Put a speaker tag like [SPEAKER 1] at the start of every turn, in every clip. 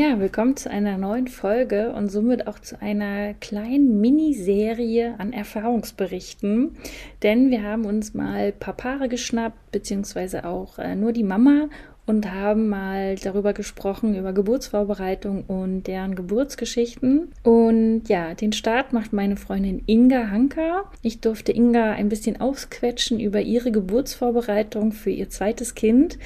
[SPEAKER 1] Ja, willkommen zu einer neuen Folge und somit auch zu einer kleinen Miniserie an Erfahrungsberichten. Denn wir haben uns mal ein geschnappt, beziehungsweise auch äh, nur die Mama und haben mal darüber gesprochen, über Geburtsvorbereitung und deren Geburtsgeschichten. Und ja, den Start macht meine Freundin Inga Hanker. Ich durfte Inga ein bisschen ausquetschen über ihre Geburtsvorbereitung für ihr zweites Kind.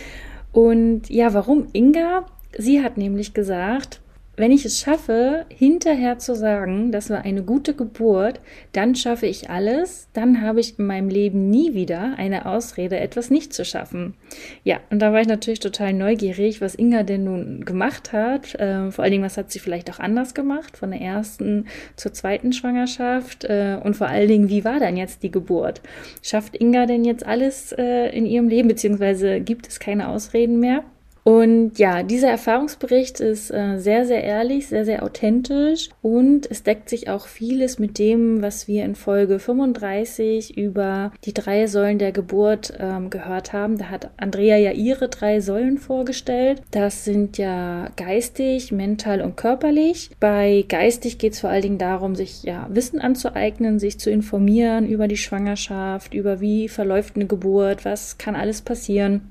[SPEAKER 1] Und ja, warum Inga? Sie hat nämlich gesagt, wenn ich es schaffe, hinterher zu sagen, das war eine gute Geburt, dann schaffe ich alles, dann habe ich in meinem Leben nie wieder eine Ausrede, etwas nicht zu schaffen. Ja, und da war ich natürlich total neugierig, was Inga denn nun gemacht hat. Äh, vor allen Dingen, was hat sie vielleicht auch anders gemacht, von der ersten zur zweiten Schwangerschaft. Äh, und vor allen Dingen, wie war dann jetzt die Geburt? Schafft Inga denn jetzt alles äh, in ihrem Leben, beziehungsweise gibt es keine Ausreden mehr? Und ja, dieser Erfahrungsbericht ist äh, sehr, sehr ehrlich, sehr, sehr authentisch und es deckt sich auch vieles mit dem, was wir in Folge 35 über die drei Säulen der Geburt ähm, gehört haben. Da hat Andrea ja ihre drei Säulen vorgestellt. Das sind ja geistig, mental und körperlich. Bei geistig geht es vor allen Dingen darum, sich ja Wissen anzueignen, sich zu informieren über die Schwangerschaft, über wie verläuft eine Geburt, was kann alles passieren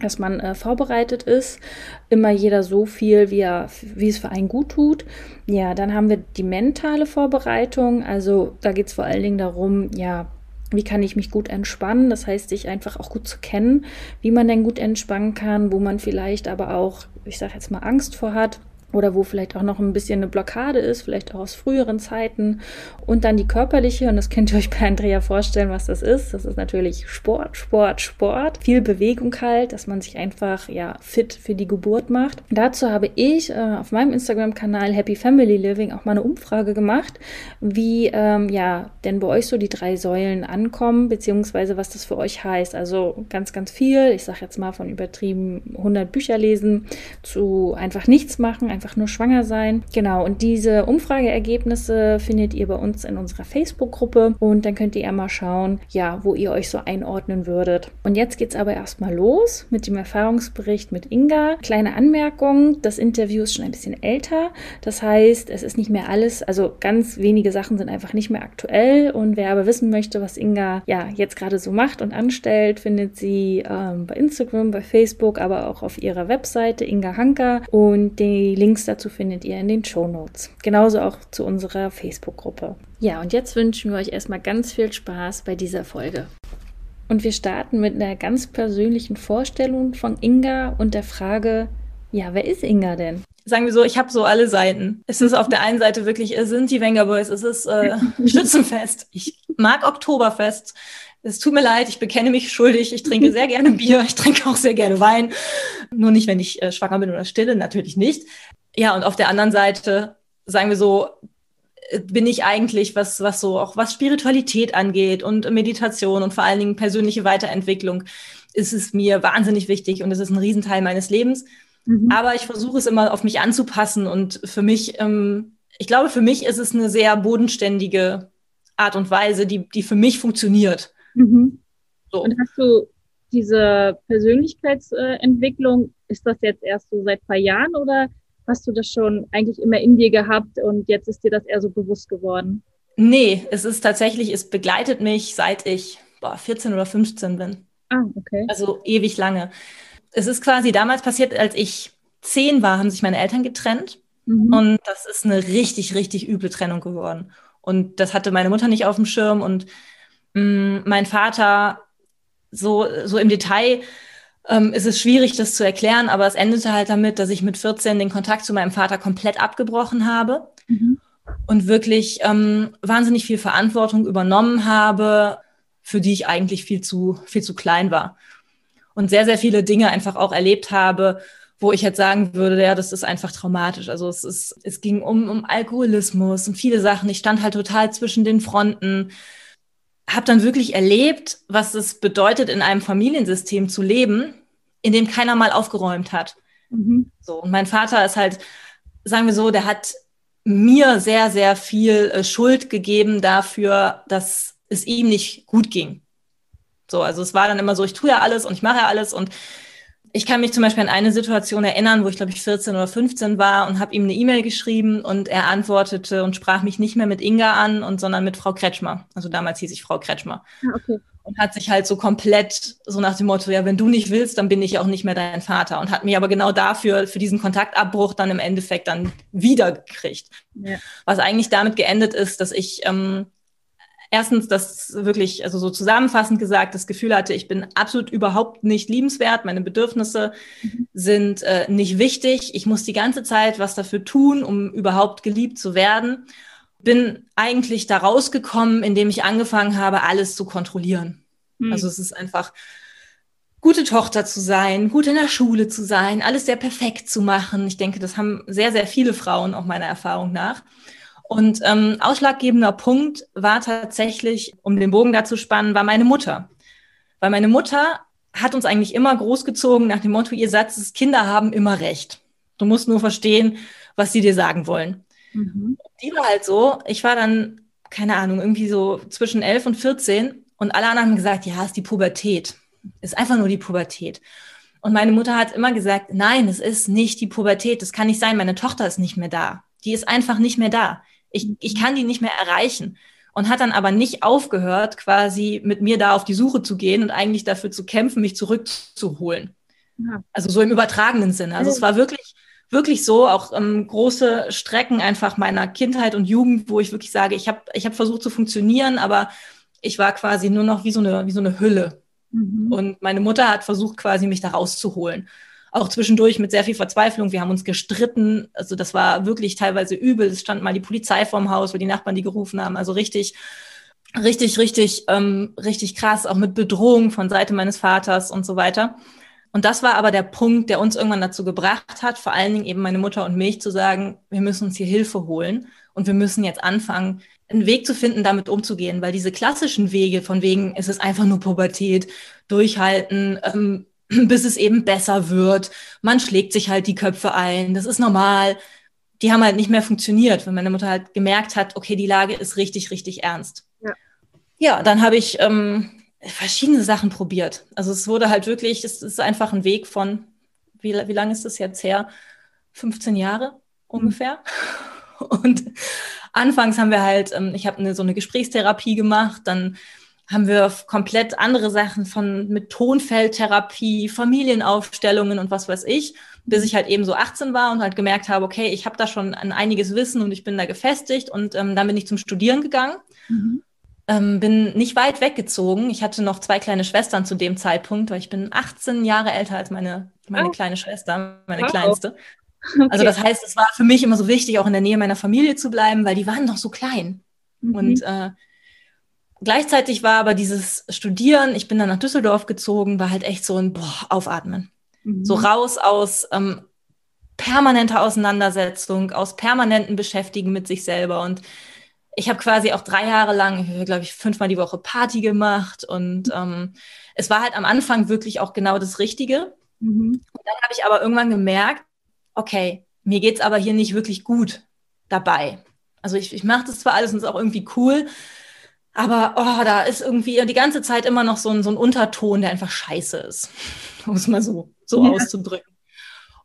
[SPEAKER 1] dass man äh, vorbereitet ist, immer jeder so viel, wie, er, wie es für einen gut tut. Ja, dann haben wir die mentale Vorbereitung, also da geht es vor allen Dingen darum, ja, wie kann ich mich gut entspannen? Das heißt, sich einfach auch gut zu kennen, wie man denn gut entspannen kann, wo man vielleicht aber auch, ich sage jetzt mal, Angst vor hat oder wo vielleicht auch noch ein bisschen eine Blockade ist, vielleicht auch aus früheren Zeiten. Und dann die körperliche, und das könnt ihr euch bei Andrea vorstellen, was das ist. Das ist natürlich Sport, Sport, Sport. Viel Bewegung halt, dass man sich einfach ja fit für die Geburt macht. Dazu habe ich äh, auf meinem Instagram-Kanal Happy Family Living auch mal eine Umfrage gemacht, wie ähm, ja denn bei euch so die drei Säulen ankommen, beziehungsweise was das für euch heißt. Also ganz, ganz viel. Ich sage jetzt mal von übertrieben 100 Bücher lesen zu einfach nichts machen einfach nur schwanger sein. Genau, und diese Umfrageergebnisse findet ihr bei uns in unserer Facebook-Gruppe und dann könnt ihr ja mal schauen, ja, wo ihr euch so einordnen würdet. Und jetzt geht's aber erstmal los mit dem Erfahrungsbericht mit Inga. Kleine Anmerkung, das Interview ist schon ein bisschen älter. Das heißt, es ist nicht mehr alles, also ganz wenige Sachen sind einfach nicht mehr aktuell. Und wer aber wissen möchte, was Inga ja jetzt gerade so macht und anstellt, findet sie ähm, bei Instagram, bei Facebook, aber auch auf ihrer Webseite Inga Hanker. Und die Links dazu findet ihr in den Show Notes. Genauso auch zu unserer Facebook-Gruppe. Ja, und jetzt wünschen wir euch erstmal ganz viel Spaß bei dieser Folge. Und wir starten mit einer ganz persönlichen Vorstellung von Inga und der Frage, ja, wer ist Inga denn?
[SPEAKER 2] sagen wir so, ich habe so alle Seiten. Es ist auf der einen Seite wirklich, es sind die Wenger Boys, es ist äh, Schützenfest. Ich mag Oktoberfest. Es tut mir leid, ich bekenne mich schuldig. Ich trinke sehr gerne Bier, ich trinke auch sehr gerne Wein. Nur nicht, wenn ich äh, schwanger bin oder stille, natürlich nicht. Ja, und auf der anderen Seite, sagen wir so, äh, bin ich eigentlich, was, was so auch was Spiritualität angeht und Meditation und vor allen Dingen persönliche Weiterentwicklung, ist es mir wahnsinnig wichtig und es ist ein Riesenteil meines Lebens. Mhm. Aber ich versuche es immer auf mich anzupassen und für mich, ähm, ich glaube, für mich ist es eine sehr bodenständige Art und Weise, die, die für mich funktioniert.
[SPEAKER 1] Mhm. So. Und hast du diese Persönlichkeitsentwicklung, ist das jetzt erst so seit ein paar Jahren oder hast du das schon eigentlich immer in dir gehabt und jetzt ist dir das eher so bewusst geworden?
[SPEAKER 2] Nee, es ist tatsächlich, es begleitet mich seit ich boah, 14 oder 15 bin.
[SPEAKER 1] Ah, okay.
[SPEAKER 2] Also ewig lange. Es ist quasi damals passiert, als ich zehn war, haben sich meine Eltern getrennt. Mhm. Und das ist eine richtig, richtig üble Trennung geworden. Und das hatte meine Mutter nicht auf dem Schirm. Und mh, mm, mein Vater, so, so im Detail, ähm, ist es schwierig, das zu erklären, aber es endete halt damit, dass ich mit 14 den Kontakt zu meinem Vater komplett abgebrochen habe mhm. und wirklich ähm, wahnsinnig viel Verantwortung übernommen habe, für die ich eigentlich viel zu, viel zu klein war. und sehr, sehr viele Dinge einfach auch erlebt habe, wo ich jetzt sagen würde, ja, das ist einfach traumatisch. Also es ist, es ging um, um Alkoholismus und viele Sachen. Ich stand halt total zwischen den Fronten, habe dann wirklich erlebt, was es bedeutet, in einem Familiensystem zu leben, in dem keiner mal aufgeräumt hat. Mhm. So, und mein Vater ist halt, sagen wir so, der hat mir sehr, sehr viel äh, Schuld gegeben dafür, dass es ihm nicht gut ging. So, also es war dann immer so, ich tue ja alles und ich mache ja alles und ich kann mich zum Beispiel an eine Situation erinnern, wo ich glaube ich 14 oder 15 war und habe ihm eine E-Mail geschrieben und er antwortete und sprach mich nicht mehr mit Inga an und sondern mit Frau Kretschmer. Also damals hieß ich Frau Kretschmer. Ah, okay. Und hat sich halt so komplett so nach dem Motto, ja, wenn du nicht willst, dann bin ich auch nicht mehr dein Vater. Und hat mich aber genau dafür, für diesen Kontaktabbruch dann im Endeffekt dann wieder gekriegt. Ja. Was eigentlich damit geendet ist, dass ich ähm, erstens das wirklich, also so zusammenfassend gesagt, das Gefühl hatte, ich bin absolut überhaupt nicht liebenswert, meine Bedürfnisse mhm. sind äh, nicht wichtig, ich muss die ganze Zeit was dafür tun, um überhaupt geliebt zu werden. Bin eigentlich da rausgekommen, indem ich angefangen habe, alles zu kontrollieren. Mhm. Also es ist einfach gute Tochter zu sein, gut in der Schule zu sein, alles sehr perfekt zu machen. Ich denke, das haben sehr, sehr viele Frauen auch meiner Erfahrung nach. Und ähm, ausschlaggebender Punkt war tatsächlich, um den Bogen dazu spannen, war meine Mutter. Weil meine Mutter hat uns eigentlich immer großgezogen nach dem Motto, ihr Satz ist, Kinder haben immer recht. Du musst nur verstehen, was sie dir sagen wollen. Mhm. Die war halt so, ich war dann, keine Ahnung, irgendwie so zwischen elf und 14 und alle anderen haben gesagt, ja, ist die Pubertät. Ist einfach nur die Pubertät. Und meine Mutter hat immer gesagt, nein, es ist nicht die Pubertät. Das kann nicht sein. Meine Tochter ist nicht mehr da. Die ist einfach nicht mehr da. Ich, ich kann die nicht mehr erreichen. Und hat dann aber nicht aufgehört, quasi mit mir da auf die Suche zu gehen und eigentlich dafür zu kämpfen, mich zurückzuholen. Ja. Also so im übertragenen Sinne. Also es war wirklich, wirklich so, auch ähm, große Strecken einfach meiner Kindheit und Jugend, wo ich wirklich sage, ich habe ich hab versucht zu funktionieren, aber ich war quasi nur noch wie so eine, wie so eine Hülle. Mhm. Und meine Mutter hat versucht, quasi mich da rauszuholen auch zwischendurch mit sehr viel Verzweiflung. Wir haben uns gestritten. Also das war wirklich teilweise übel. Es stand mal die Polizei vorm Haus, weil die Nachbarn die gerufen haben. Also richtig, richtig, richtig, ähm, richtig krass, auch mit Bedrohung von Seite meines Vaters und so weiter. Und das war aber der Punkt, der uns irgendwann dazu gebracht hat, vor allen Dingen eben meine Mutter und mich zu sagen, wir müssen uns hier Hilfe holen und wir müssen jetzt anfangen, einen Weg zu finden, damit umzugehen, weil diese klassischen Wege von wegen, es ist einfach nur Pubertät, durchhalten, ähm, bis es eben besser wird. Man schlägt sich halt die Köpfe ein, das ist normal. Die haben halt nicht mehr funktioniert, wenn meine Mutter halt gemerkt hat, okay, die Lage ist richtig, richtig ernst. Ja, ja dann habe ich ähm, verschiedene Sachen probiert. Also es wurde halt wirklich, es ist einfach ein Weg von, wie, wie lange ist das jetzt her? 15 Jahre ungefähr. Mhm. Und anfangs haben wir halt, ähm, ich habe eine, so eine Gesprächstherapie gemacht, dann haben wir komplett andere Sachen von mit Tonfeldtherapie, Familienaufstellungen und was weiß ich, bis ich halt eben so 18 war und halt gemerkt habe, okay, ich habe da schon ein einiges Wissen und ich bin da gefestigt und ähm, dann bin ich zum Studieren gegangen. Mhm. Ähm, bin nicht weit weggezogen. Ich hatte noch zwei kleine Schwestern zu dem Zeitpunkt, weil ich bin 18 Jahre älter als meine, meine oh. kleine Schwester, meine oh. kleinste. Okay. Also das heißt, es war für mich immer so wichtig, auch in der Nähe meiner Familie zu bleiben, weil die waren noch so klein. Mhm. Und äh, Gleichzeitig war aber dieses Studieren, ich bin dann nach Düsseldorf gezogen, war halt echt so ein boah, Aufatmen. Mhm. So raus aus ähm, permanenter Auseinandersetzung, aus permanentem Beschäftigen mit sich selber. Und ich habe quasi auch drei Jahre lang, glaube ich, fünfmal die Woche Party gemacht. Und ähm, es war halt am Anfang wirklich auch genau das Richtige. Mhm. Und dann habe ich aber irgendwann gemerkt, okay, mir geht's aber hier nicht wirklich gut dabei. Also ich, ich mache das zwar alles und es ist auch irgendwie cool, aber oh, da ist irgendwie die ganze Zeit immer noch so ein, so ein Unterton, der einfach scheiße ist, um es mal so, so ja. auszudrücken.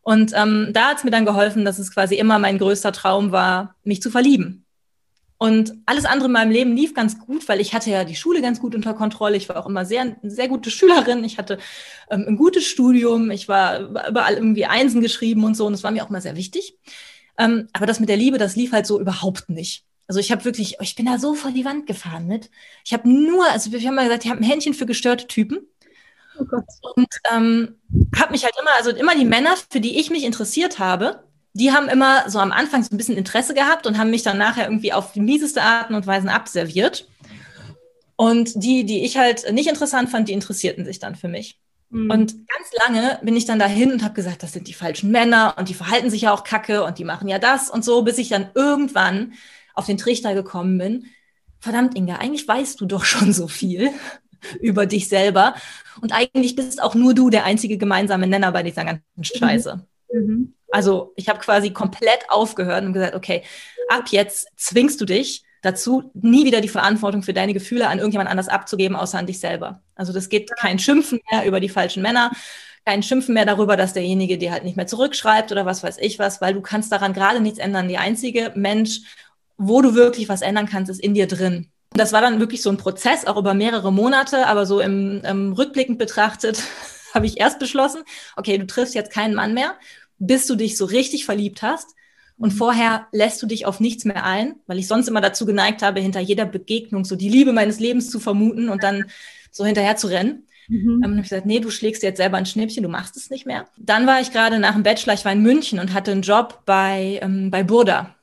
[SPEAKER 2] Und ähm, da hat es mir dann geholfen, dass es quasi immer mein größter Traum war, mich zu verlieben. Und alles andere in meinem Leben lief ganz gut, weil ich hatte ja die Schule ganz gut unter Kontrolle. Ich war auch immer sehr, sehr gute Schülerin. Ich hatte ähm, ein gutes Studium. Ich war überall irgendwie Einsen geschrieben und so. Und das war mir auch immer sehr wichtig. Ähm, aber das mit der Liebe, das lief halt so überhaupt nicht. Also ich habe wirklich, ich bin da so vor die Wand gefahren mit. Ich habe nur, also wir haben mal gesagt, ich habe ein Händchen für gestörte Typen. Oh. Und ähm, habe mich halt immer, also immer die Männer, für die ich mich interessiert habe, die haben immer so am Anfang so ein bisschen Interesse gehabt und haben mich dann nachher irgendwie auf die mieseste Arten und Weisen abserviert. Und die, die ich halt nicht interessant fand, die interessierten sich dann für mich. Mhm. Und ganz lange bin ich dann dahin und habe gesagt, das sind die falschen Männer und die verhalten sich ja auch kacke und die machen ja das und so, bis ich dann irgendwann auf den Trichter gekommen bin. Verdammt, Inga, eigentlich weißt du doch schon so viel über dich selber. Und eigentlich bist auch nur du der einzige gemeinsame Nenner bei dieser ganzen mhm. Scheiße. Mhm. Also ich habe quasi komplett aufgehört und gesagt, okay, ab jetzt zwingst du dich dazu, nie wieder die Verantwortung für deine Gefühle an irgendjemand anders abzugeben, außer an dich selber. Also das geht kein Schimpfen mehr über die falschen Männer, kein Schimpfen mehr darüber, dass derjenige dir halt nicht mehr zurückschreibt oder was weiß ich was, weil du kannst daran gerade nichts ändern. Die einzige Mensch, wo du wirklich was ändern kannst, ist in dir drin. Das war dann wirklich so ein Prozess, auch über mehrere Monate, aber so im, im rückblickend betrachtet habe ich erst beschlossen, okay, du triffst jetzt keinen Mann mehr, bis du dich so richtig verliebt hast und mhm. vorher lässt du dich auf nichts mehr ein, weil ich sonst immer dazu geneigt habe, hinter jeder Begegnung so die Liebe meines Lebens zu vermuten und dann so hinterher zu rennen. Mhm. Dann habe ich gesagt, nee, du schlägst jetzt selber ein Schnippchen, du machst es nicht mehr. Dann war ich gerade nach dem Bachelor, ich war in München und hatte einen Job bei, ähm, bei Burda.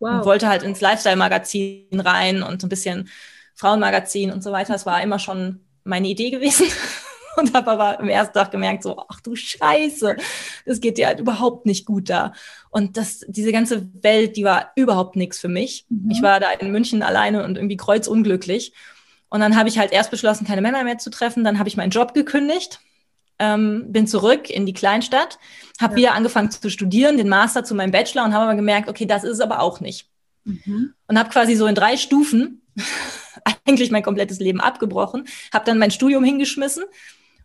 [SPEAKER 2] Wow. Und wollte halt ins Lifestyle-Magazin rein und so ein bisschen Frauenmagazin und so weiter. Das war immer schon meine Idee gewesen. und habe aber im ersten Tag gemerkt, so, ach du Scheiße, das geht dir halt überhaupt nicht gut da. Und das, diese ganze Welt, die war überhaupt nichts für mich. Mhm. Ich war da in München alleine und irgendwie kreuzunglücklich. Und dann habe ich halt erst beschlossen, keine Männer mehr zu treffen. Dann habe ich meinen Job gekündigt, ähm, bin zurück in die Kleinstadt, habe ja. wieder angefangen zu studieren, den Master zu meinem Bachelor und habe aber gemerkt, okay, das ist es aber auch nicht. Mhm. Und habe quasi so in drei Stufen eigentlich mein komplettes Leben abgebrochen, habe dann mein Studium hingeschmissen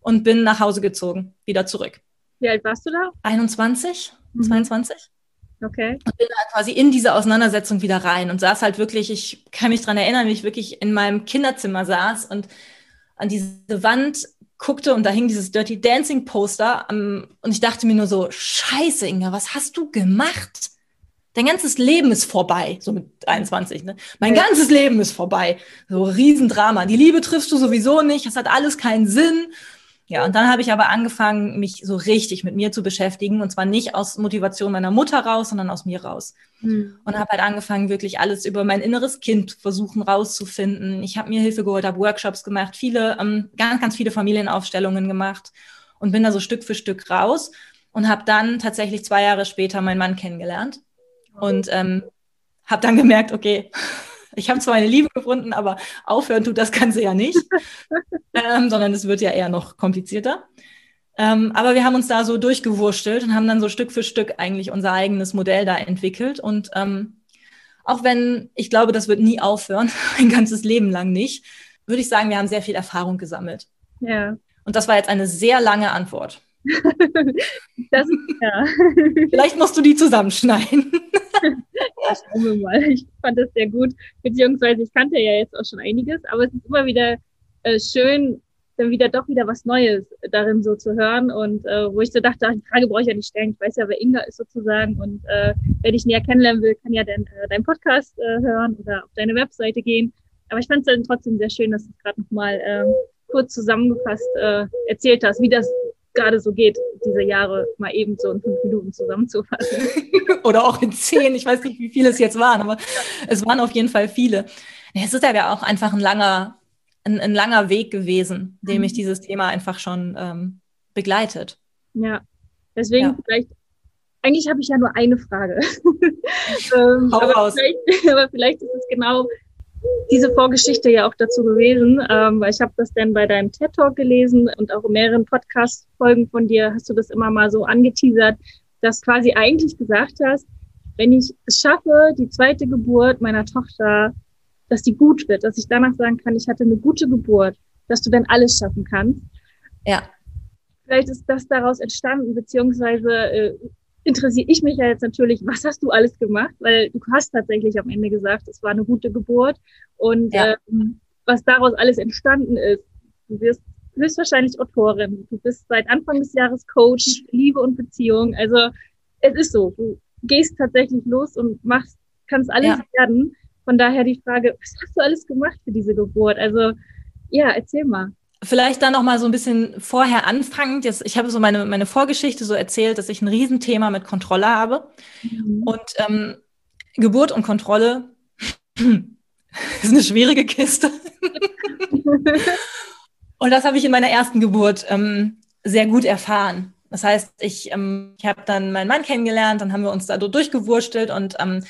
[SPEAKER 2] und bin nach Hause gezogen, wieder zurück.
[SPEAKER 1] Wie alt warst du da?
[SPEAKER 2] 21, mhm. 22.
[SPEAKER 1] Okay.
[SPEAKER 2] Und bin da quasi in diese Auseinandersetzung wieder rein und saß halt wirklich, ich kann mich dran erinnern, wie ich wirklich in meinem Kinderzimmer saß und an diese Wand guckte und da hing dieses Dirty Dancing Poster um, und ich dachte mir nur so, scheiße, Inga, was hast du gemacht? Dein ganzes Leben ist vorbei, so mit 21, ne? Mein ja. ganzes Leben ist vorbei. So Riesendrama. Die Liebe triffst du sowieso nicht, das hat alles keinen Sinn. Ja, und dann habe ich aber angefangen, mich so richtig mit mir zu beschäftigen. Und zwar nicht aus Motivation meiner Mutter raus, sondern aus mir raus. Mhm. Und habe halt angefangen, wirklich alles über mein inneres Kind versuchen rauszufinden. Ich habe mir Hilfe geholt, habe Workshops gemacht, viele, ähm, ganz, ganz viele Familienaufstellungen gemacht und bin da so Stück für Stück raus und habe dann tatsächlich zwei Jahre später meinen Mann kennengelernt. Und ähm, habe dann gemerkt, okay, ich habe zwar eine Liebe gefunden, aber aufhören tut das Ganze ja nicht, ähm, sondern es wird ja eher noch komplizierter. Ähm, aber wir haben uns da so durchgewurstelt und haben dann so Stück für Stück eigentlich unser eigenes Modell da entwickelt. Und ähm, auch wenn ich glaube, das wird nie aufhören, ein ganzes Leben lang nicht, würde ich sagen, wir haben sehr viel Erfahrung gesammelt.
[SPEAKER 1] Ja.
[SPEAKER 2] Und das war jetzt eine sehr lange Antwort.
[SPEAKER 1] das, ja.
[SPEAKER 2] Vielleicht musst du die zusammenschneiden.
[SPEAKER 1] ja, schauen wir mal. Ich fand das sehr gut, beziehungsweise ich kannte ja jetzt auch schon einiges, aber es ist immer wieder äh, schön, dann wieder doch wieder was Neues darin so zu hören und äh, wo ich so dachte, ach, die Frage brauche ich ja nicht stellen, ich weiß ja, wer Inga ist sozusagen und äh, wer dich näher kennenlernen will, kann ja dein, äh, deinen Podcast äh, hören oder auf deine Webseite gehen. Aber ich fand es dann trotzdem sehr schön, dass du es gerade nochmal äh, kurz zusammengefasst äh, erzählt hast, wie das gerade so geht, diese Jahre mal eben so in fünf Minuten zusammenzufassen.
[SPEAKER 2] Oder auch in zehn, ich weiß nicht, wie viele es jetzt waren, aber es waren auf jeden Fall viele. Es ist ja auch einfach ein langer, ein, ein langer Weg gewesen, dem mich mhm. dieses Thema einfach schon ähm, begleitet.
[SPEAKER 1] Ja, deswegen ja. vielleicht, eigentlich habe ich ja nur eine Frage. ähm,
[SPEAKER 2] Hau
[SPEAKER 1] aber,
[SPEAKER 2] raus.
[SPEAKER 1] Vielleicht, aber vielleicht ist es genau diese Vorgeschichte ja auch dazu gewesen, ähm, weil ich habe das dann bei deinem TED Talk gelesen und auch in mehreren Podcast-Folgen von dir hast du das immer mal so angeteasert, dass quasi eigentlich gesagt hast, wenn ich es schaffe, die zweite Geburt meiner Tochter, dass die gut wird, dass ich danach sagen kann, ich hatte eine gute Geburt, dass du dann alles schaffen kannst.
[SPEAKER 2] Ja.
[SPEAKER 1] Vielleicht ist das daraus entstanden, beziehungsweise äh, interessiere ich mich ja jetzt natürlich, was hast du alles gemacht? Weil du hast tatsächlich am Ende gesagt, es war eine gute Geburt. Und ja. ähm, was daraus alles entstanden ist, du wirst höchstwahrscheinlich Autorin. Du bist seit Anfang des Jahres Coach, Liebe und Beziehung. Also es ist so, du gehst tatsächlich los und machst, kannst alles ja. werden. Von daher die Frage, was hast du alles gemacht für diese Geburt? Also ja, erzähl mal.
[SPEAKER 2] Vielleicht dann noch mal so ein bisschen vorher anfangend. Jetzt, ich habe so meine, meine Vorgeschichte so erzählt, dass ich ein Riesenthema mit Kontrolle habe. Mhm. Und ähm, Geburt und Kontrolle ist eine schwierige Kiste. und das habe ich in meiner ersten Geburt ähm, sehr gut erfahren. Das heißt, ich, ähm, ich habe dann meinen Mann kennengelernt, dann haben wir uns da durchgewurstelt und ähm,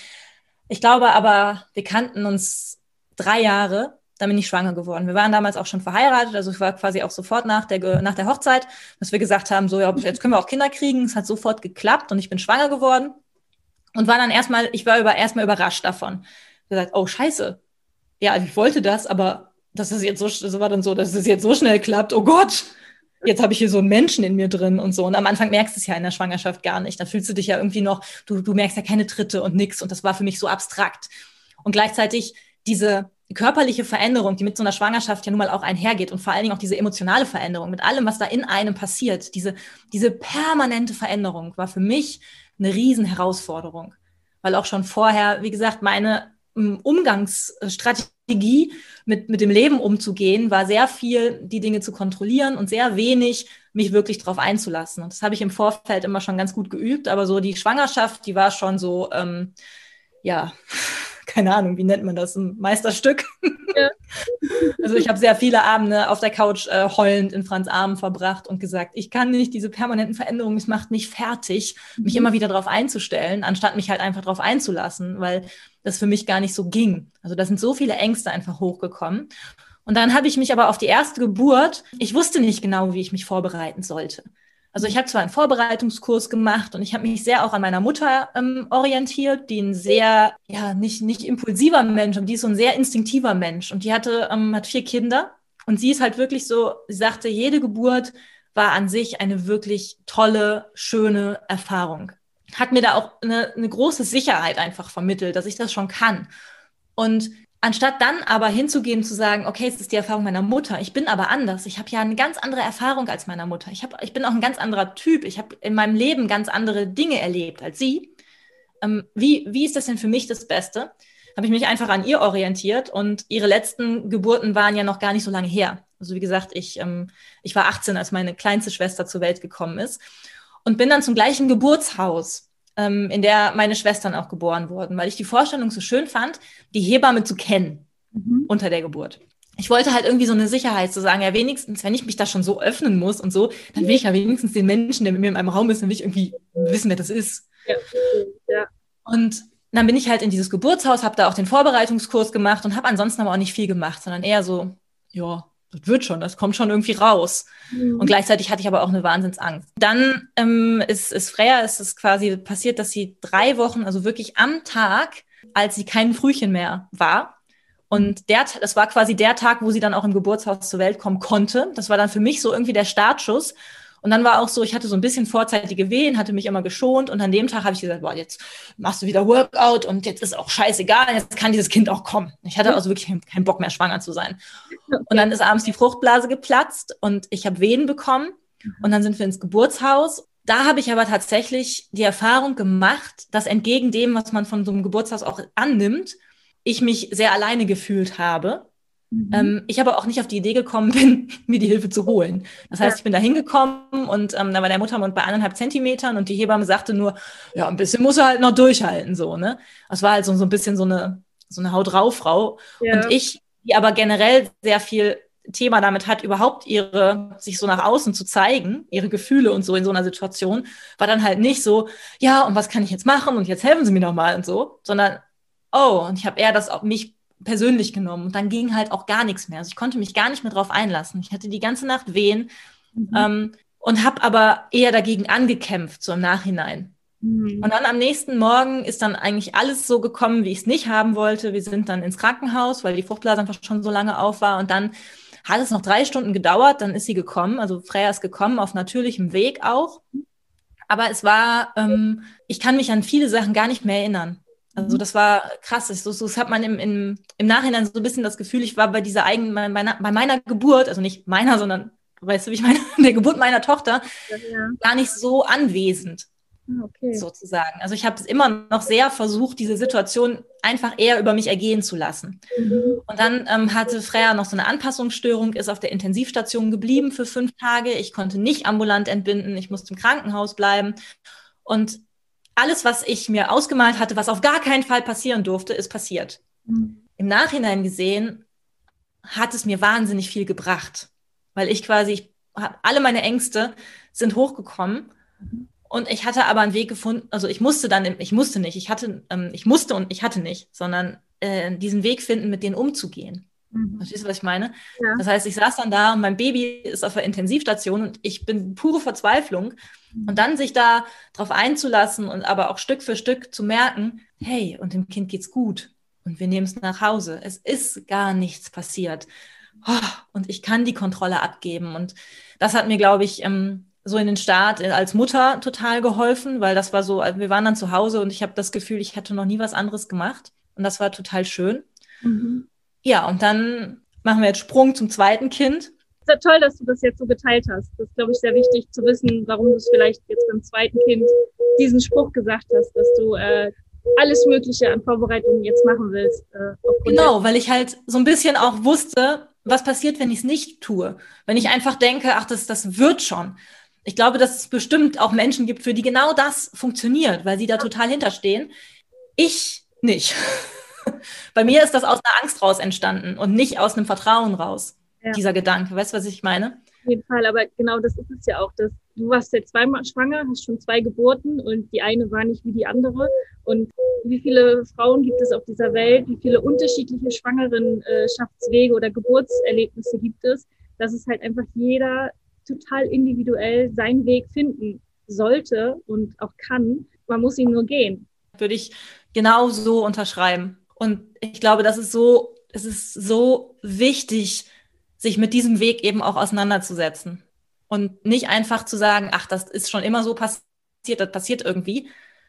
[SPEAKER 2] ich glaube aber, wir kannten uns drei Jahre, dann bin ich schwanger geworden. Wir waren damals auch schon verheiratet, also ich war quasi auch sofort nach der, nach der Hochzeit, dass wir gesagt haben, so, ja, jetzt können wir auch Kinder kriegen. Es hat sofort geklappt und ich bin schwanger geworden und war dann erstmal, ich war über, erstmal überrascht davon. Gesagt, oh, scheiße. Ja, ich wollte das, aber das ist jetzt so, das war dann so, dass es jetzt so schnell klappt. Oh Gott, jetzt habe ich hier so einen Menschen in mir drin und so. Und am Anfang merkst du es ja in der Schwangerschaft gar nicht. Da fühlst du dich ja irgendwie noch, du, du merkst ja keine Tritte und nix. Und das war für mich so abstrakt. Und gleichzeitig diese körperliche Veränderung, die mit so einer Schwangerschaft ja nun mal auch einhergeht und vor allen Dingen auch diese emotionale Veränderung mit allem, was da in einem passiert, diese, diese permanente Veränderung war für mich eine Riesenherausforderung. Weil auch schon vorher, wie gesagt, meine ähm, Umgangsstrategie mit, mit dem Leben umzugehen, war sehr viel, die Dinge zu kontrollieren und sehr wenig, mich wirklich darauf einzulassen. Und das habe ich im Vorfeld immer schon ganz gut geübt, aber so die Schwangerschaft, die war schon so, ähm, ja, keine Ahnung, wie nennt man das, ein Meisterstück. Ja. Also ich habe sehr viele Abende auf der Couch äh, heulend in Franz Armen verbracht und gesagt, ich kann nicht diese permanenten Veränderungen, es macht mich fertig, mich mhm. immer wieder darauf einzustellen, anstatt mich halt einfach darauf einzulassen, weil das für mich gar nicht so ging. Also da sind so viele Ängste einfach hochgekommen. Und dann habe ich mich aber auf die erste Geburt, ich wusste nicht genau, wie ich mich vorbereiten sollte. Also ich habe zwar einen Vorbereitungskurs gemacht und ich habe mich sehr auch an meiner Mutter ähm, orientiert, die ein sehr, ja, nicht, nicht impulsiver Mensch, und die ist so ein sehr instinktiver Mensch. Und die hatte, ähm, hat vier Kinder. Und sie ist halt wirklich so, sie sagte, jede Geburt war an sich eine wirklich tolle, schöne Erfahrung. Hat mir da auch eine, eine große Sicherheit einfach vermittelt, dass ich das schon kann. Und Anstatt dann aber hinzugehen zu sagen, okay, es ist die Erfahrung meiner Mutter, ich bin aber anders. Ich habe ja eine ganz andere Erfahrung als meiner Mutter. Ich, hab, ich bin auch ein ganz anderer Typ. Ich habe in meinem Leben ganz andere Dinge erlebt als sie. Ähm, wie, wie ist das denn für mich das Beste? Habe ich mich einfach an ihr orientiert und ihre letzten Geburten waren ja noch gar nicht so lange her. Also wie gesagt, ich, ähm, ich war 18, als meine kleinste Schwester zur Welt gekommen ist und bin dann zum gleichen Geburtshaus ähm, in der meine Schwestern auch geboren wurden, weil ich die Vorstellung so schön fand, die Hebamme zu kennen mhm. unter der Geburt. Ich wollte halt irgendwie so eine Sicherheit zu sagen, ja, wenigstens, wenn ich mich da schon so öffnen muss und so, dann will ich ja wenigstens den Menschen, der mit mir in einem Raum ist, dann will ich irgendwie wissen, wer das ist. Ja. ja. Und dann bin ich halt in dieses Geburtshaus, habe da auch den Vorbereitungskurs gemacht und habe ansonsten aber auch nicht viel gemacht, sondern eher so, ja, das wird schon, das kommt schon irgendwie raus. Mhm. Und gleichzeitig hatte ich aber auch eine Wahnsinnsangst. Dann ähm, ist, ist Freya, ist es quasi passiert, dass sie drei Wochen, also wirklich am Tag, als sie kein Frühchen mehr war, und der, das war quasi der Tag, wo sie dann auch im Geburtshaus zur Welt kommen konnte. Das war dann für mich so irgendwie der Startschuss. Und dann war auch so, ich hatte so ein bisschen vorzeitige Wehen, hatte mich immer geschont und an dem Tag habe ich gesagt, boah, jetzt machst du wieder Workout und jetzt ist auch scheißegal, jetzt kann dieses Kind auch kommen. Ich hatte also wirklich keinen Bock mehr, schwanger zu sein. Und dann ist abends die Fruchtblase geplatzt und ich habe Wehen bekommen und dann sind wir ins Geburtshaus. Da habe ich aber tatsächlich die Erfahrung gemacht, dass entgegen dem, was man von so einem Geburtshaus auch annimmt, ich mich sehr alleine gefühlt habe Mhm. Ähm, ich aber auch nicht auf die Idee gekommen bin, mir die Hilfe zu holen. Das heißt, ich bin da hingekommen und ähm, da war der Muttermund bei anderthalb Zentimetern und die Hebamme sagte nur, ja, ein bisschen muss er halt noch durchhalten, so, ne? Das war halt so, so ein bisschen so eine, so eine Haut drauf Frau. Ja. Und ich, die aber generell sehr viel Thema damit hat, überhaupt ihre, sich so nach außen zu zeigen, ihre Gefühle und so in so einer Situation, war dann halt nicht so, ja, und was kann ich jetzt machen und jetzt helfen Sie mir nochmal und so, sondern, oh, und ich habe eher das auf mich persönlich genommen. Und dann ging halt auch gar nichts mehr. Also ich konnte mich gar nicht mehr drauf einlassen. Ich hatte die ganze Nacht Wehen mhm. ähm, und habe aber eher dagegen angekämpft, so im Nachhinein. Mhm. Und dann am nächsten Morgen ist dann eigentlich alles so gekommen, wie ich es nicht haben wollte. Wir sind dann ins Krankenhaus, weil die Fruchtblase einfach schon so lange auf war. Und dann hat es noch drei Stunden gedauert, dann ist sie gekommen. Also Freya ist gekommen, auf natürlichem Weg auch. Aber es war, ähm, ich kann mich an viele Sachen gar nicht mehr erinnern. Also mhm. das war krass. So, so das hat man im, im, im Nachhinein so ein bisschen das Gefühl, ich war bei dieser eigenen, bei meiner, bei meiner Geburt, also nicht meiner, sondern, weißt du, wie ich meine, der Geburt meiner Tochter, ja, ja. gar nicht so anwesend. Ah, okay. Sozusagen. Also ich habe es immer noch sehr versucht, diese Situation einfach eher über mich ergehen zu lassen. Mhm. Und dann ähm, hatte Freya noch so eine Anpassungsstörung, ist auf der Intensivstation geblieben für fünf Tage. Ich konnte nicht ambulant entbinden, ich musste im Krankenhaus bleiben. Und alles, was ich mir ausgemalt hatte, was auf gar keinen Fall passieren durfte, ist passiert. Mhm. Im Nachhinein gesehen hat es mir wahnsinnig viel gebracht, weil ich quasi, ich alle meine Ängste sind hochgekommen. Und ich hatte aber einen Weg gefunden, also ich musste dann, ich musste nicht, ich hatte, ähm, ich musste und ich hatte nicht, sondern äh, diesen Weg finden, mit denen umzugehen. Mhm. Verstehst du, was ich meine? Ja. Das heißt, ich saß dann da und mein Baby ist auf der Intensivstation und ich bin pure Verzweiflung. Mhm. Und dann sich da drauf einzulassen und aber auch Stück für Stück zu merken, hey, und dem Kind geht's gut und wir nehmen es nach Hause. Es ist gar nichts passiert. Oh, und ich kann die Kontrolle abgeben. Und das hat mir, glaube ich, ähm, so in den Start äh, als Mutter total geholfen, weil das war so, also wir waren dann zu Hause und ich habe das Gefühl, ich hatte noch nie was anderes gemacht. Und das war total schön. Mhm. Ja, und dann machen wir jetzt Sprung zum zweiten Kind.
[SPEAKER 1] Es ist ja toll, dass du das jetzt so geteilt hast. Das ist, glaube ich, sehr wichtig zu wissen, warum du es vielleicht jetzt beim zweiten Kind diesen Spruch gesagt hast, dass du äh, alles Mögliche an Vorbereitungen jetzt machen willst. Äh,
[SPEAKER 2] genau, weil ich halt so ein bisschen auch wusste, was passiert, wenn ich es nicht tue. Wenn ich einfach denke, ach, das, das wird schon. Ich glaube, dass es bestimmt auch Menschen gibt, für die genau das funktioniert, weil sie da total hinterstehen. Ich nicht. Bei mir ist das aus einer Angst raus entstanden und nicht aus einem Vertrauen raus, ja. dieser Gedanke. Weißt du, was ich meine?
[SPEAKER 1] Auf jeden Fall, aber genau das ist es ja auch. Dass du warst jetzt zweimal schwanger, hast schon zwei Geburten und die eine war nicht wie die andere. Und wie viele Frauen gibt es auf dieser Welt? Wie viele unterschiedliche Schwangerenschaftswege oder Geburtserlebnisse gibt es? Dass es halt einfach jeder total individuell seinen Weg finden sollte und auch kann. Man muss ihn nur gehen.
[SPEAKER 2] Würde ich genau so unterschreiben. Und ich glaube, das ist so, es ist so wichtig, sich mit diesem Weg eben auch auseinanderzusetzen. Und nicht einfach zu sagen, ach, das ist schon immer so passiert, das passiert irgendwie,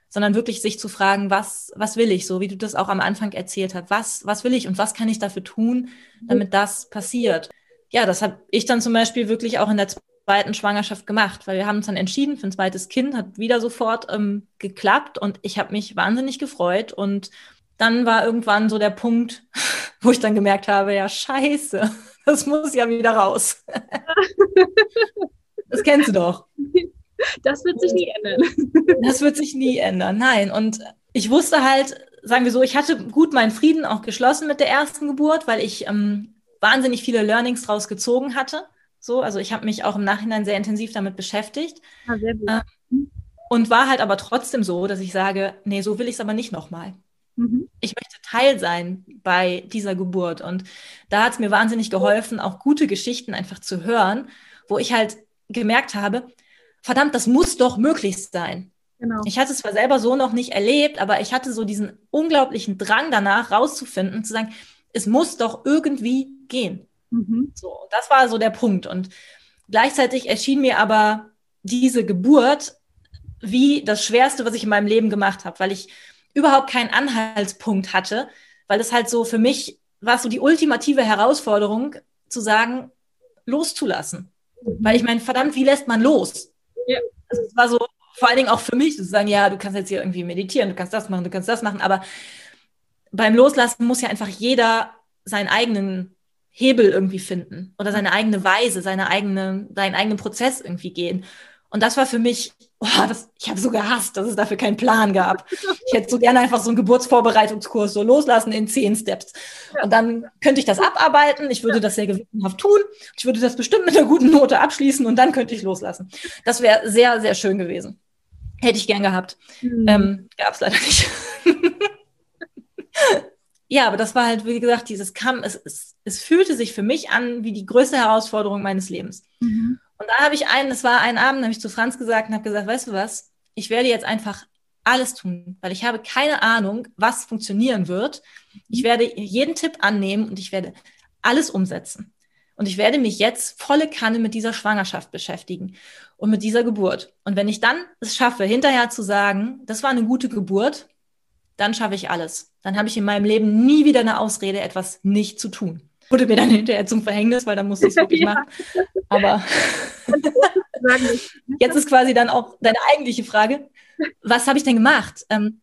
[SPEAKER 2] sondern wirklich sich zu fragen, was, was will ich, so wie du das auch am Anfang erzählt hast, was, was will ich und was kann ich dafür tun, damit das passiert. Ja, das habe ich dann zum Beispiel wirklich auch in der zweiten Schwangerschaft gemacht, weil wir haben uns dann entschieden für ein zweites Kind, hat wieder sofort ähm, geklappt und ich habe mich wahnsinnig gefreut und dann war irgendwann so der Punkt, wo ich dann gemerkt habe, ja scheiße, das muss ja wieder raus. das kennst du doch.
[SPEAKER 1] Das wird sich nie ändern.
[SPEAKER 2] Das wird sich nie ändern, nein. Und ich wusste halt, sagen wir so, ich hatte gut meinen Frieden auch geschlossen mit der ersten Geburt, weil ich ähm, wahnsinnig viele Learnings draus gezogen hatte. So, also ich habe mich auch im Nachhinein sehr intensiv damit beschäftigt. Ah, sehr gut. Ähm, und war halt aber trotzdem so, dass ich sage, nee, so will ich es aber nicht nochmal. Mhm. Ich möchte Teil sein bei dieser Geburt. Und da hat es mir wahnsinnig geholfen, auch gute Geschichten einfach zu hören, wo ich halt gemerkt habe, verdammt, das muss doch möglich sein. Genau. Ich hatte es zwar selber so noch nicht erlebt, aber ich hatte so diesen unglaublichen Drang danach, rauszufinden, zu sagen, es muss doch irgendwie gehen. Mhm. So, das war so der Punkt. Und gleichzeitig erschien mir aber diese Geburt wie das Schwerste, was ich in meinem Leben gemacht habe, weil ich überhaupt keinen Anhaltspunkt hatte, weil es halt so für mich war so die ultimative Herausforderung, zu sagen, loszulassen. Mhm. Weil ich meine, verdammt, wie lässt man los? Ja. Also es war so vor allen Dingen auch für mich zu sagen, ja, du kannst jetzt hier irgendwie meditieren, du kannst das machen, du kannst das machen, aber beim Loslassen muss ja einfach jeder seinen eigenen Hebel irgendwie finden oder seine eigene Weise, seine eigene, seinen eigenen Prozess irgendwie gehen. Und das war für mich, oh, das, ich habe so gehasst, dass es dafür keinen Plan gab. Ich hätte so gerne einfach so einen Geburtsvorbereitungskurs so loslassen in zehn Steps. Und dann könnte ich das abarbeiten. Ich würde das sehr gewissenhaft tun. Ich würde das bestimmt mit einer guten Note abschließen und dann könnte ich loslassen. Das wäre sehr, sehr schön gewesen. Hätte ich gern gehabt. Mhm. Ähm, Gab es leider nicht. ja, aber das war halt, wie gesagt, dieses Kamm, es, es, es fühlte sich für mich an wie die größte Herausforderung meines Lebens. Mhm. Und da habe ich einen, es war ein Abend, habe ich zu Franz gesagt und habe gesagt, weißt du was, ich werde jetzt einfach alles tun, weil ich habe keine Ahnung, was funktionieren wird. Ich werde jeden Tipp annehmen und ich werde alles umsetzen. Und ich werde mich jetzt volle Kanne mit dieser Schwangerschaft beschäftigen und mit dieser Geburt. Und wenn ich dann es schaffe, hinterher zu sagen, das war eine gute Geburt, dann schaffe ich alles. Dann habe ich in meinem Leben nie wieder eine Ausrede, etwas nicht zu tun. Wurde mir dann hinterher zum Verhängnis, weil dann musste ich es wirklich ja. machen. Aber jetzt ist quasi dann auch deine eigentliche Frage, was habe ich denn gemacht? Ähm,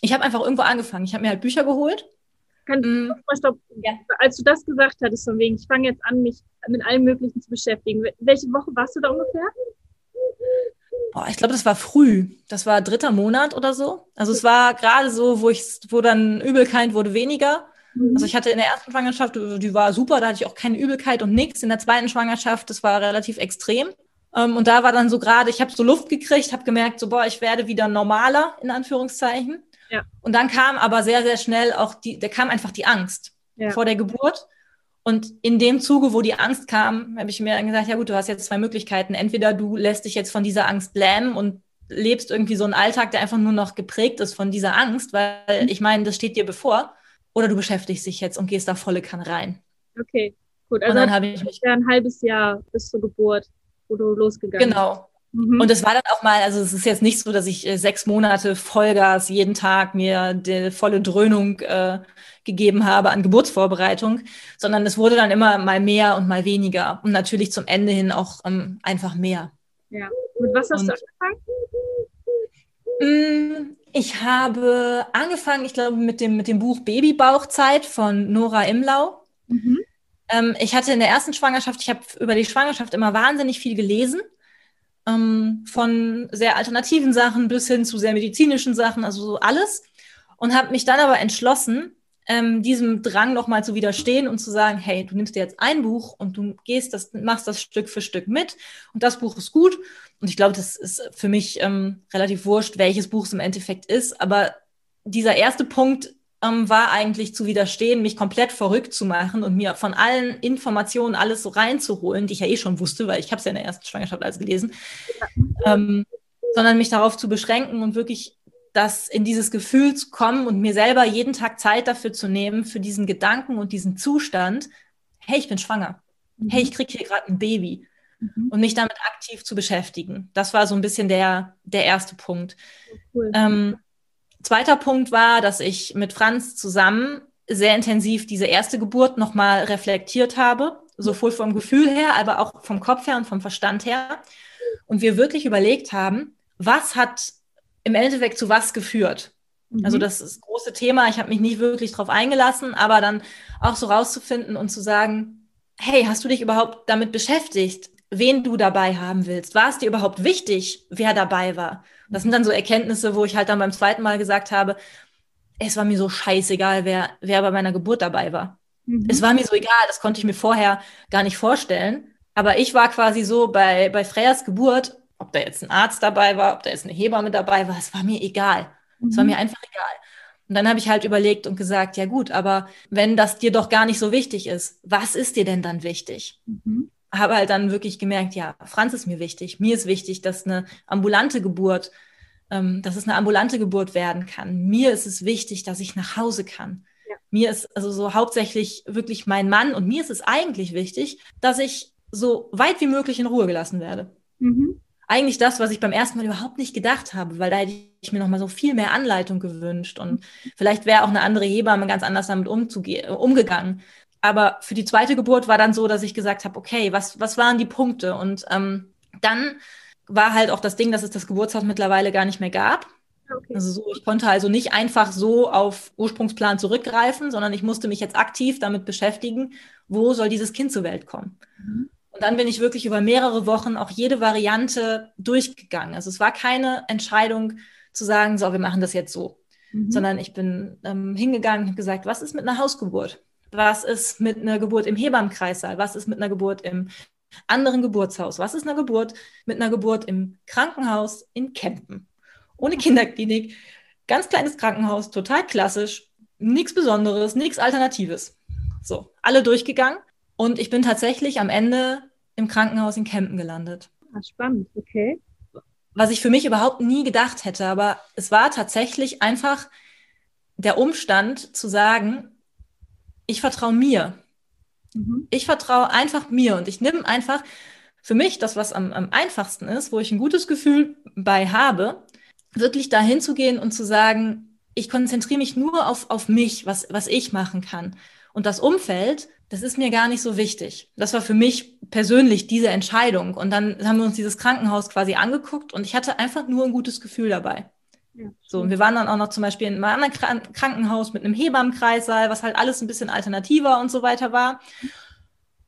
[SPEAKER 2] ich habe einfach irgendwo angefangen. Ich habe mir halt Bücher geholt.
[SPEAKER 1] Kann, mm. stopp. Ja. Als du das gesagt hattest, von wegen, ich fange jetzt an, mich mit allem Möglichen zu beschäftigen. Welche Woche warst du da ungefähr?
[SPEAKER 2] Boah, ich glaube, das war früh. Das war dritter Monat oder so. Also es war gerade so, wo ich, wo dann Übelkeit wurde weniger.
[SPEAKER 1] Mhm.
[SPEAKER 2] Also ich hatte in der ersten Schwangerschaft, die war super, da hatte ich auch keine Übelkeit und nichts. In der zweiten Schwangerschaft, das war relativ extrem. Ähm, und da war dann so gerade, ich habe so Luft gekriegt, habe gemerkt, so boah, ich werde wieder normaler, in Anführungszeichen.
[SPEAKER 1] Ja.
[SPEAKER 2] Und dann kam aber sehr, sehr schnell auch die, da kam einfach die Angst
[SPEAKER 1] Ja.
[SPEAKER 2] vor der Geburt. Und in dem Zuge, wo die Angst kam, habe ich mir dann gesagt, ja gut, du hast jetzt zwei Möglichkeiten. Entweder du lässt dich jetzt von dieser Angst lähmen und lebst irgendwie so einen Alltag, der einfach nur noch geprägt ist von dieser Angst, weil ich meine, das steht dir bevor. Oder du beschäftigst dich jetzt und gehst da volle Kanne rein.
[SPEAKER 1] Okay, gut.
[SPEAKER 2] Und
[SPEAKER 1] Also
[SPEAKER 2] dann habe ich mich,
[SPEAKER 1] ein halbes Jahr bis zur Geburt, wo du losgegangen
[SPEAKER 2] genau.
[SPEAKER 1] Mhm.
[SPEAKER 2] Und es war dann auch mal, also es ist jetzt nicht so, dass ich äh, sechs Monate Vollgas jeden Tag mir die volle Dröhnung äh, gegeben habe an Geburtsvorbereitung, sondern es wurde dann immer mal mehr und mal weniger und natürlich zum Ende hin auch ähm, einfach mehr.
[SPEAKER 1] ja. Mit was hast du
[SPEAKER 2] und-
[SPEAKER 1] angefangen?
[SPEAKER 2] Ich habe angefangen, ich glaube, mit dem, mit dem Buch Babybauchzeit von Nora Imlau.
[SPEAKER 1] Mhm.
[SPEAKER 2] Ähm, ich hatte in der ersten Schwangerschaft, ich habe über die Schwangerschaft immer wahnsinnig viel gelesen. Ähm, von sehr alternativen Sachen bis hin zu sehr medizinischen Sachen, also so alles. Und habe mich dann aber entschlossen, ähm, diesem Drang nochmal zu widerstehen und zu sagen, hey, du nimmst dir jetzt ein Buch und du gehst das, machst das Stück für Stück mit und das Buch ist gut. Und ich glaube, das ist für mich ähm, relativ wurscht, welches Buch es im Endeffekt ist. Aber dieser erste Punkt ähm, war eigentlich zu widerstehen, mich komplett verrückt zu machen und mir von allen Informationen alles so reinzuholen, die ich ja eh schon wusste, weil ich habe es ja in der ersten Schwangerschaft alles gelesen, ähm, sondern mich darauf zu beschränken und wirklich das in dieses Gefühl zu kommen und mir selber jeden Tag Zeit dafür zu nehmen, für diesen Gedanken und diesen Zustand, hey, ich bin schwanger, hey, ich kriege hier gerade ein Baby
[SPEAKER 1] Mhm.
[SPEAKER 2] und mich damit aktiv zu beschäftigen. Das war so ein bisschen der, der erste Punkt.
[SPEAKER 1] Cool.
[SPEAKER 2] Ähm, zweiter Punkt war, dass ich mit Franz zusammen sehr intensiv diese erste Geburt nochmal reflektiert habe, sowohl vom Gefühl her, aber auch vom Kopf her und vom Verstand her. Und wir wirklich überlegt haben, was hat im Endeffekt zu was geführt?
[SPEAKER 1] Mhm.
[SPEAKER 2] Also das ist das große Thema. Ich habe mich nicht wirklich drauf eingelassen, aber dann auch so rauszufinden und zu sagen, hey, hast du dich überhaupt damit beschäftigt, wen du dabei haben willst? War es dir überhaupt wichtig, wer dabei war? Das sind dann so Erkenntnisse, wo ich halt dann beim zweiten Mal gesagt habe, es war mir so scheißegal, wer, wer bei meiner Geburt dabei war.
[SPEAKER 1] Mhm.
[SPEAKER 2] Es war mir so egal, das konnte ich mir vorher gar nicht vorstellen. Aber ich war quasi so bei, bei Freyas Geburt, ob da jetzt ein Arzt dabei war, ob da jetzt eine Hebamme dabei war, es war mir egal. Es war
[SPEAKER 1] Mhm.
[SPEAKER 2] mir einfach egal. Und dann habe ich halt überlegt und gesagt, ja gut, aber wenn das dir doch gar nicht so wichtig ist, was ist dir denn dann wichtig?
[SPEAKER 1] Mhm.
[SPEAKER 2] Habe halt dann wirklich gemerkt, ja, Franz ist mir wichtig. Mir ist wichtig, dass eine ambulante Geburt, ähm, dass es eine ambulante Geburt werden kann. Mir ist es wichtig, dass ich nach Hause kann.
[SPEAKER 1] Ja.
[SPEAKER 2] Mir ist also so hauptsächlich wirklich mein Mann und mir ist es eigentlich wichtig, dass ich so weit wie möglich in Ruhe gelassen werde
[SPEAKER 1] Mhm.
[SPEAKER 2] eigentlich das, was ich beim ersten Mal überhaupt nicht gedacht habe, weil da hätte ich mir noch mal so viel mehr Anleitung gewünscht und vielleicht wäre auch eine andere Hebamme ganz anders damit äh, umgegangen. Aber für die zweite Geburt war dann so, dass ich gesagt habe, okay, was, was waren die Punkte? Und ähm, dann war halt auch das Ding, dass es das Geburtshaus mittlerweile gar nicht mehr gab.
[SPEAKER 1] Okay.
[SPEAKER 2] Also so, ich konnte also nicht einfach so auf Ursprungsplan zurückgreifen, sondern ich musste mich jetzt aktiv damit beschäftigen, wo soll dieses Kind zur Welt kommen.
[SPEAKER 1] Mhm.
[SPEAKER 2] Und dann bin ich wirklich über mehrere Wochen auch jede Variante durchgegangen. Also es war keine Entscheidung zu sagen, so, wir machen das jetzt so,
[SPEAKER 1] Mhm.
[SPEAKER 2] sondern ich bin ähm, hingegangen und gesagt, was ist mit einer Hausgeburt? Was ist mit einer Geburt im Hebammenkreissaal? Was ist mit einer Geburt im anderen Geburtshaus? Was ist eine Geburt mit einer Geburt im Krankenhaus in Kempen? Ohne Kinderklinik, ganz kleines Krankenhaus, total klassisch, nichts Besonderes, nichts Alternatives. So, alle durchgegangen und ich bin tatsächlich am Ende im Krankenhaus in Kempen gelandet.
[SPEAKER 1] Ah, spannend, okay.
[SPEAKER 2] Was ich für mich überhaupt nie gedacht hätte, aber es war tatsächlich einfach der Umstand zu sagen, ich vertraue mir.
[SPEAKER 1] Mhm.
[SPEAKER 2] Ich vertraue einfach mir und ich nehme einfach für mich das, was am, am einfachsten ist, wo ich ein gutes Gefühl bei habe, wirklich dahin zu gehen und zu sagen, ich konzentriere mich nur auf, auf mich, was, was ich machen kann. Und das Umfeld, das ist mir gar nicht so wichtig. Das war für mich persönlich diese Entscheidung. Und dann haben wir uns dieses Krankenhaus quasi angeguckt und ich hatte einfach nur ein gutes Gefühl dabei.
[SPEAKER 1] Ja,
[SPEAKER 2] So, und wir waren dann auch noch zum Beispiel in einem anderen Kran- Krankenhaus mit einem Hebammenkreissaal, was halt alles ein bisschen alternativer und so weiter war.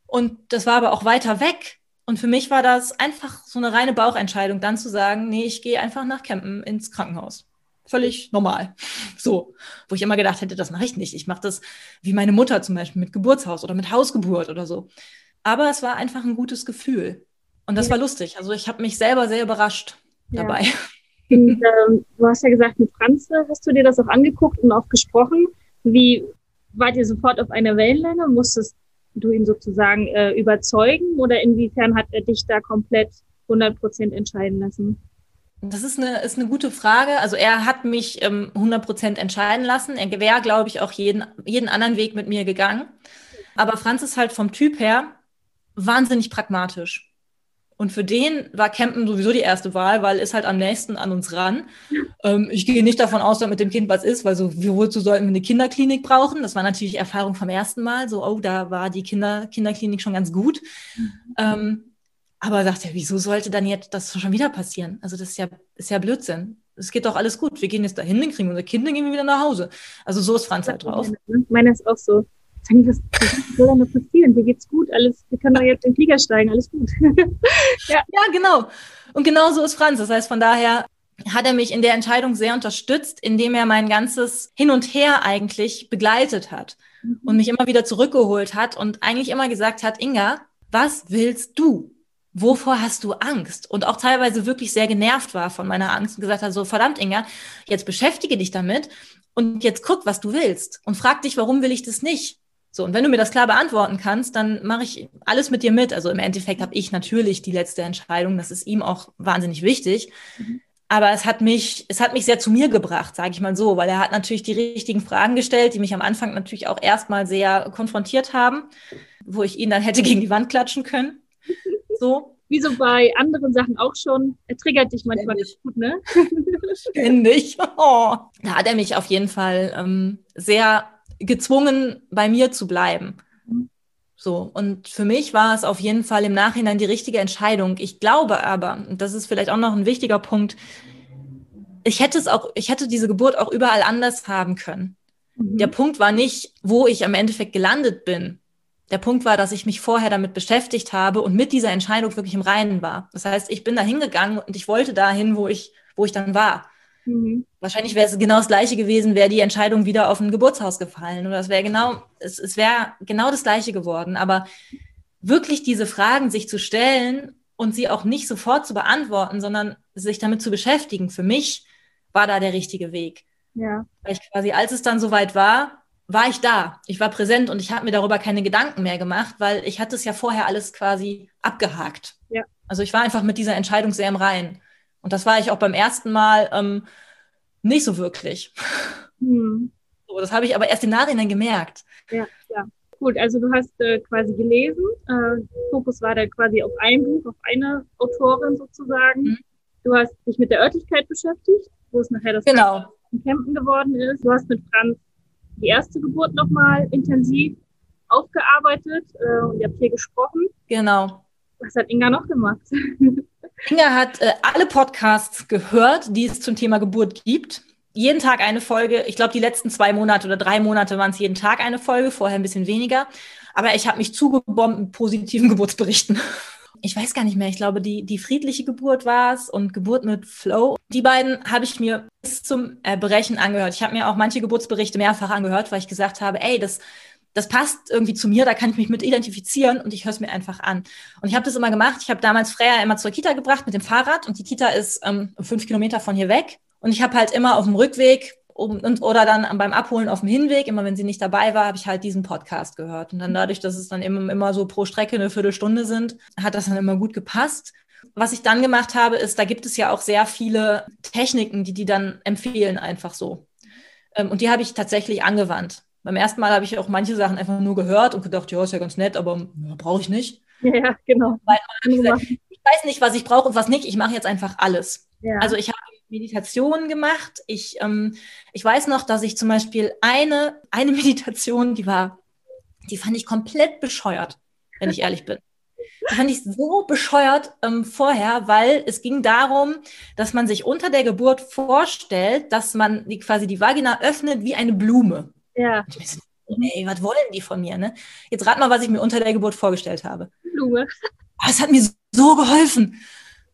[SPEAKER 2] Und das war aber auch weiter weg. Und für mich war das einfach so eine reine Bauchentscheidung, dann zu sagen, nee, ich gehe einfach nach Campen ins Krankenhaus. völlig normal. So, wo ich immer gedacht hätte, das mache ich nicht. Ich mache das wie meine Mutter zum Beispiel mit Geburtshaus oder mit Hausgeburt oder so. Aber es war einfach ein gutes Gefühl. Und das
[SPEAKER 1] Ja.
[SPEAKER 2] war lustig. Also ich habe mich selber sehr überrascht
[SPEAKER 1] Ja. Und, ähm, du hast ja gesagt, mit Franz äh, hast du dir das auch angeguckt und auch gesprochen. Wie wart ihr sofort auf einer Wellenlänge? Musstest du ihn sozusagen äh, überzeugen oder inwiefern hat er dich da komplett 100 Prozent entscheiden lassen?
[SPEAKER 2] Das ist eine, ist eine gute Frage. Also er hat mich ähm, 100% entscheiden lassen. Er wäre, glaube ich, auch jeden, jeden anderen Weg mit mir gegangen. Aber Franz ist halt vom Typ her wahnsinnig pragmatisch. Und für den war Campen sowieso die erste Wahl, weil ist halt am nächsten an uns ran. Ähm, ich gehe nicht davon aus, dass mit dem Kind was ist, weil so, wozu sollten wir eine Kinderklinik brauchen? Das war natürlich Erfahrung vom ersten Mal. So, oh, da war die Kinder, Kinderklinik schon ganz gut. Ähm, aber sagt er, wieso sollte dann jetzt das schon wieder passieren? Also das ist ja, ist ja Blödsinn. Es geht doch alles gut. Wir gehen jetzt dahin, dann kriegen wir unser Kind, dann gehen wir wieder nach Hause. Also so ist Franz halt drauf.
[SPEAKER 1] Meiner ist auch so. Sagen, was, was soll denn da passieren? Dir geht's gut, alles, wir können doch jetzt in den Flieger steigen, alles gut.
[SPEAKER 2] Ja, genau. Und genau so ist Franz. Das heißt, von daher hat er mich in der Entscheidung sehr unterstützt, indem er mein ganzes Hin und Her eigentlich begleitet hat und mich immer wieder zurückgeholt hat und eigentlich immer gesagt hat, Inga, was willst du? Wovor hast du Angst? Und auch teilweise wirklich sehr genervt war von meiner Angst und gesagt hat, so verdammt, Inga, jetzt beschäftige dich damit und jetzt guck, was du willst und frag dich, warum will ich das nicht? So, und wenn du mir das klar beantworten kannst, dann mache ich alles mit dir mit. Also im Endeffekt habe ich natürlich die letzte Entscheidung. Das ist ihm auch wahnsinnig wichtig. Aber es hat mich, es hat mich sehr zu mir gebracht, sage ich mal so, weil er hat natürlich die richtigen Fragen gestellt, die mich am Anfang natürlich auch erstmal sehr konfrontiert haben, wo ich ihn dann hätte gegen die Wand klatschen können. So,
[SPEAKER 1] Wie so bei anderen Sachen auch schon. Er triggert dich manchmal ganz gut, ne?
[SPEAKER 2] ständig. Oh. Da hat er mich auf jeden Fall ähm, sehr gezwungen, bei mir zu bleiben. So, und für mich war es auf jeden Fall im Nachhinein die richtige Entscheidung. Ich glaube aber, und das ist vielleicht auch noch ein wichtiger Punkt, ich hätte es auch, ich hätte diese Geburt auch überall anders haben können.
[SPEAKER 1] Mhm.
[SPEAKER 2] Der Punkt war nicht, wo ich am Endeffekt gelandet bin. Der Punkt war, dass ich mich vorher damit beschäftigt habe und mit dieser Entscheidung wirklich im Reinen war. Das heißt, ich bin da hingegangen und ich wollte dahin, wo ich, wo ich dann war.
[SPEAKER 1] Mhm.
[SPEAKER 2] Wahrscheinlich wäre es genau das Gleiche gewesen, wäre die Entscheidung wieder auf ein Geburtshaus gefallen. Oder es wäre genau, es, es wäre genau das Gleiche geworden. Aber wirklich diese Fragen sich zu stellen und sie auch nicht sofort zu beantworten, sondern sich damit zu beschäftigen, für mich war da der richtige Weg.
[SPEAKER 1] Ja.
[SPEAKER 2] Weil ich quasi, als es dann soweit war, war ich da. Ich war präsent und ich habe mir darüber keine Gedanken mehr gemacht, weil ich hatte es ja vorher alles quasi abgehakt.
[SPEAKER 1] Ja.
[SPEAKER 2] Also ich war einfach mit dieser Entscheidung sehr im Reinen. Und das war ich auch beim ersten Mal ähm, nicht so wirklich.
[SPEAKER 1] Mhm.
[SPEAKER 2] So, das habe ich aber erst im Nachhinein gemerkt.
[SPEAKER 1] Ja, ja. Gut, also du hast äh, quasi gelesen. Äh, Fokus war da quasi auf ein Buch, auf eine Autorin sozusagen.
[SPEAKER 2] Mhm.
[SPEAKER 1] Du hast dich mit der Örtlichkeit beschäftigt, wo es nachher das
[SPEAKER 2] Genau.
[SPEAKER 1] in Kempten geworden ist. Du hast mit Franz die erste Geburt nochmal intensiv aufgearbeitet äh, und ihr habt hier gesprochen.
[SPEAKER 2] Genau.
[SPEAKER 1] Was hat Inga noch gemacht?
[SPEAKER 2] Inga hat äh, alle Podcasts gehört, die es zum Thema Geburt gibt. Jeden Tag eine Folge. Ich glaube, die letzten zwei Monate oder drei Monate waren es jeden Tag eine Folge, vorher ein bisschen weniger. Aber ich habe mich zugebombt mit positiven Geburtsberichten. Ich weiß gar nicht mehr. Ich glaube, die, die friedliche Geburt war es und Geburt mit Flow. Die beiden habe ich mir bis zum äh, Brechen angehört. Ich habe mir auch manche Geburtsberichte mehrfach angehört, weil ich gesagt habe, ey, das, das passt irgendwie zu mir, da kann ich mich mit identifizieren und ich höre es mir einfach an. Und ich habe das immer gemacht. Ich habe damals Freya immer zur Kita gebracht mit dem Fahrrad und die Kita ist ähm, fünf Kilometer von hier weg. Und ich habe halt immer auf dem Rückweg um, und, oder dann beim Abholen auf dem Hinweg, immer wenn sie nicht dabei war, habe ich halt diesen Podcast gehört. Und dann dadurch, dass es dann immer, immer so pro Strecke eine Viertelstunde sind, hat das dann immer gut gepasst. Was ich dann gemacht habe, ist, da gibt es ja auch sehr viele Techniken, die die dann empfehlen, einfach so. Ähm, und die habe ich tatsächlich angewandt. Beim ersten Mal habe ich auch manche Sachen einfach nur gehört und gedacht, ja, ist ja ganz nett, aber ja, brauche ich nicht.
[SPEAKER 1] ja, genau.
[SPEAKER 2] Weil ich, gesagt, ich weiß nicht, was ich brauche und was nicht. Ich mache jetzt einfach alles.
[SPEAKER 1] Ja.
[SPEAKER 2] Also ich habe Meditationen gemacht. Ich, ähm, ich weiß noch, dass ich zum Beispiel eine, eine Meditation, die war, die fand ich komplett bescheuert, wenn ich ehrlich bin. Die fand ich so bescheuert ähm, vorher, weil es ging darum, dass man sich unter der Geburt vorstellt, dass man die, quasi die Vagina öffnet wie eine Blume.
[SPEAKER 1] Ja,
[SPEAKER 2] Und ich so, ey, was wollen die von mir? Ne? Jetzt rat mal, was ich mir unter der Geburt vorgestellt habe.
[SPEAKER 1] Blume.
[SPEAKER 2] Aber es hat mir so geholfen.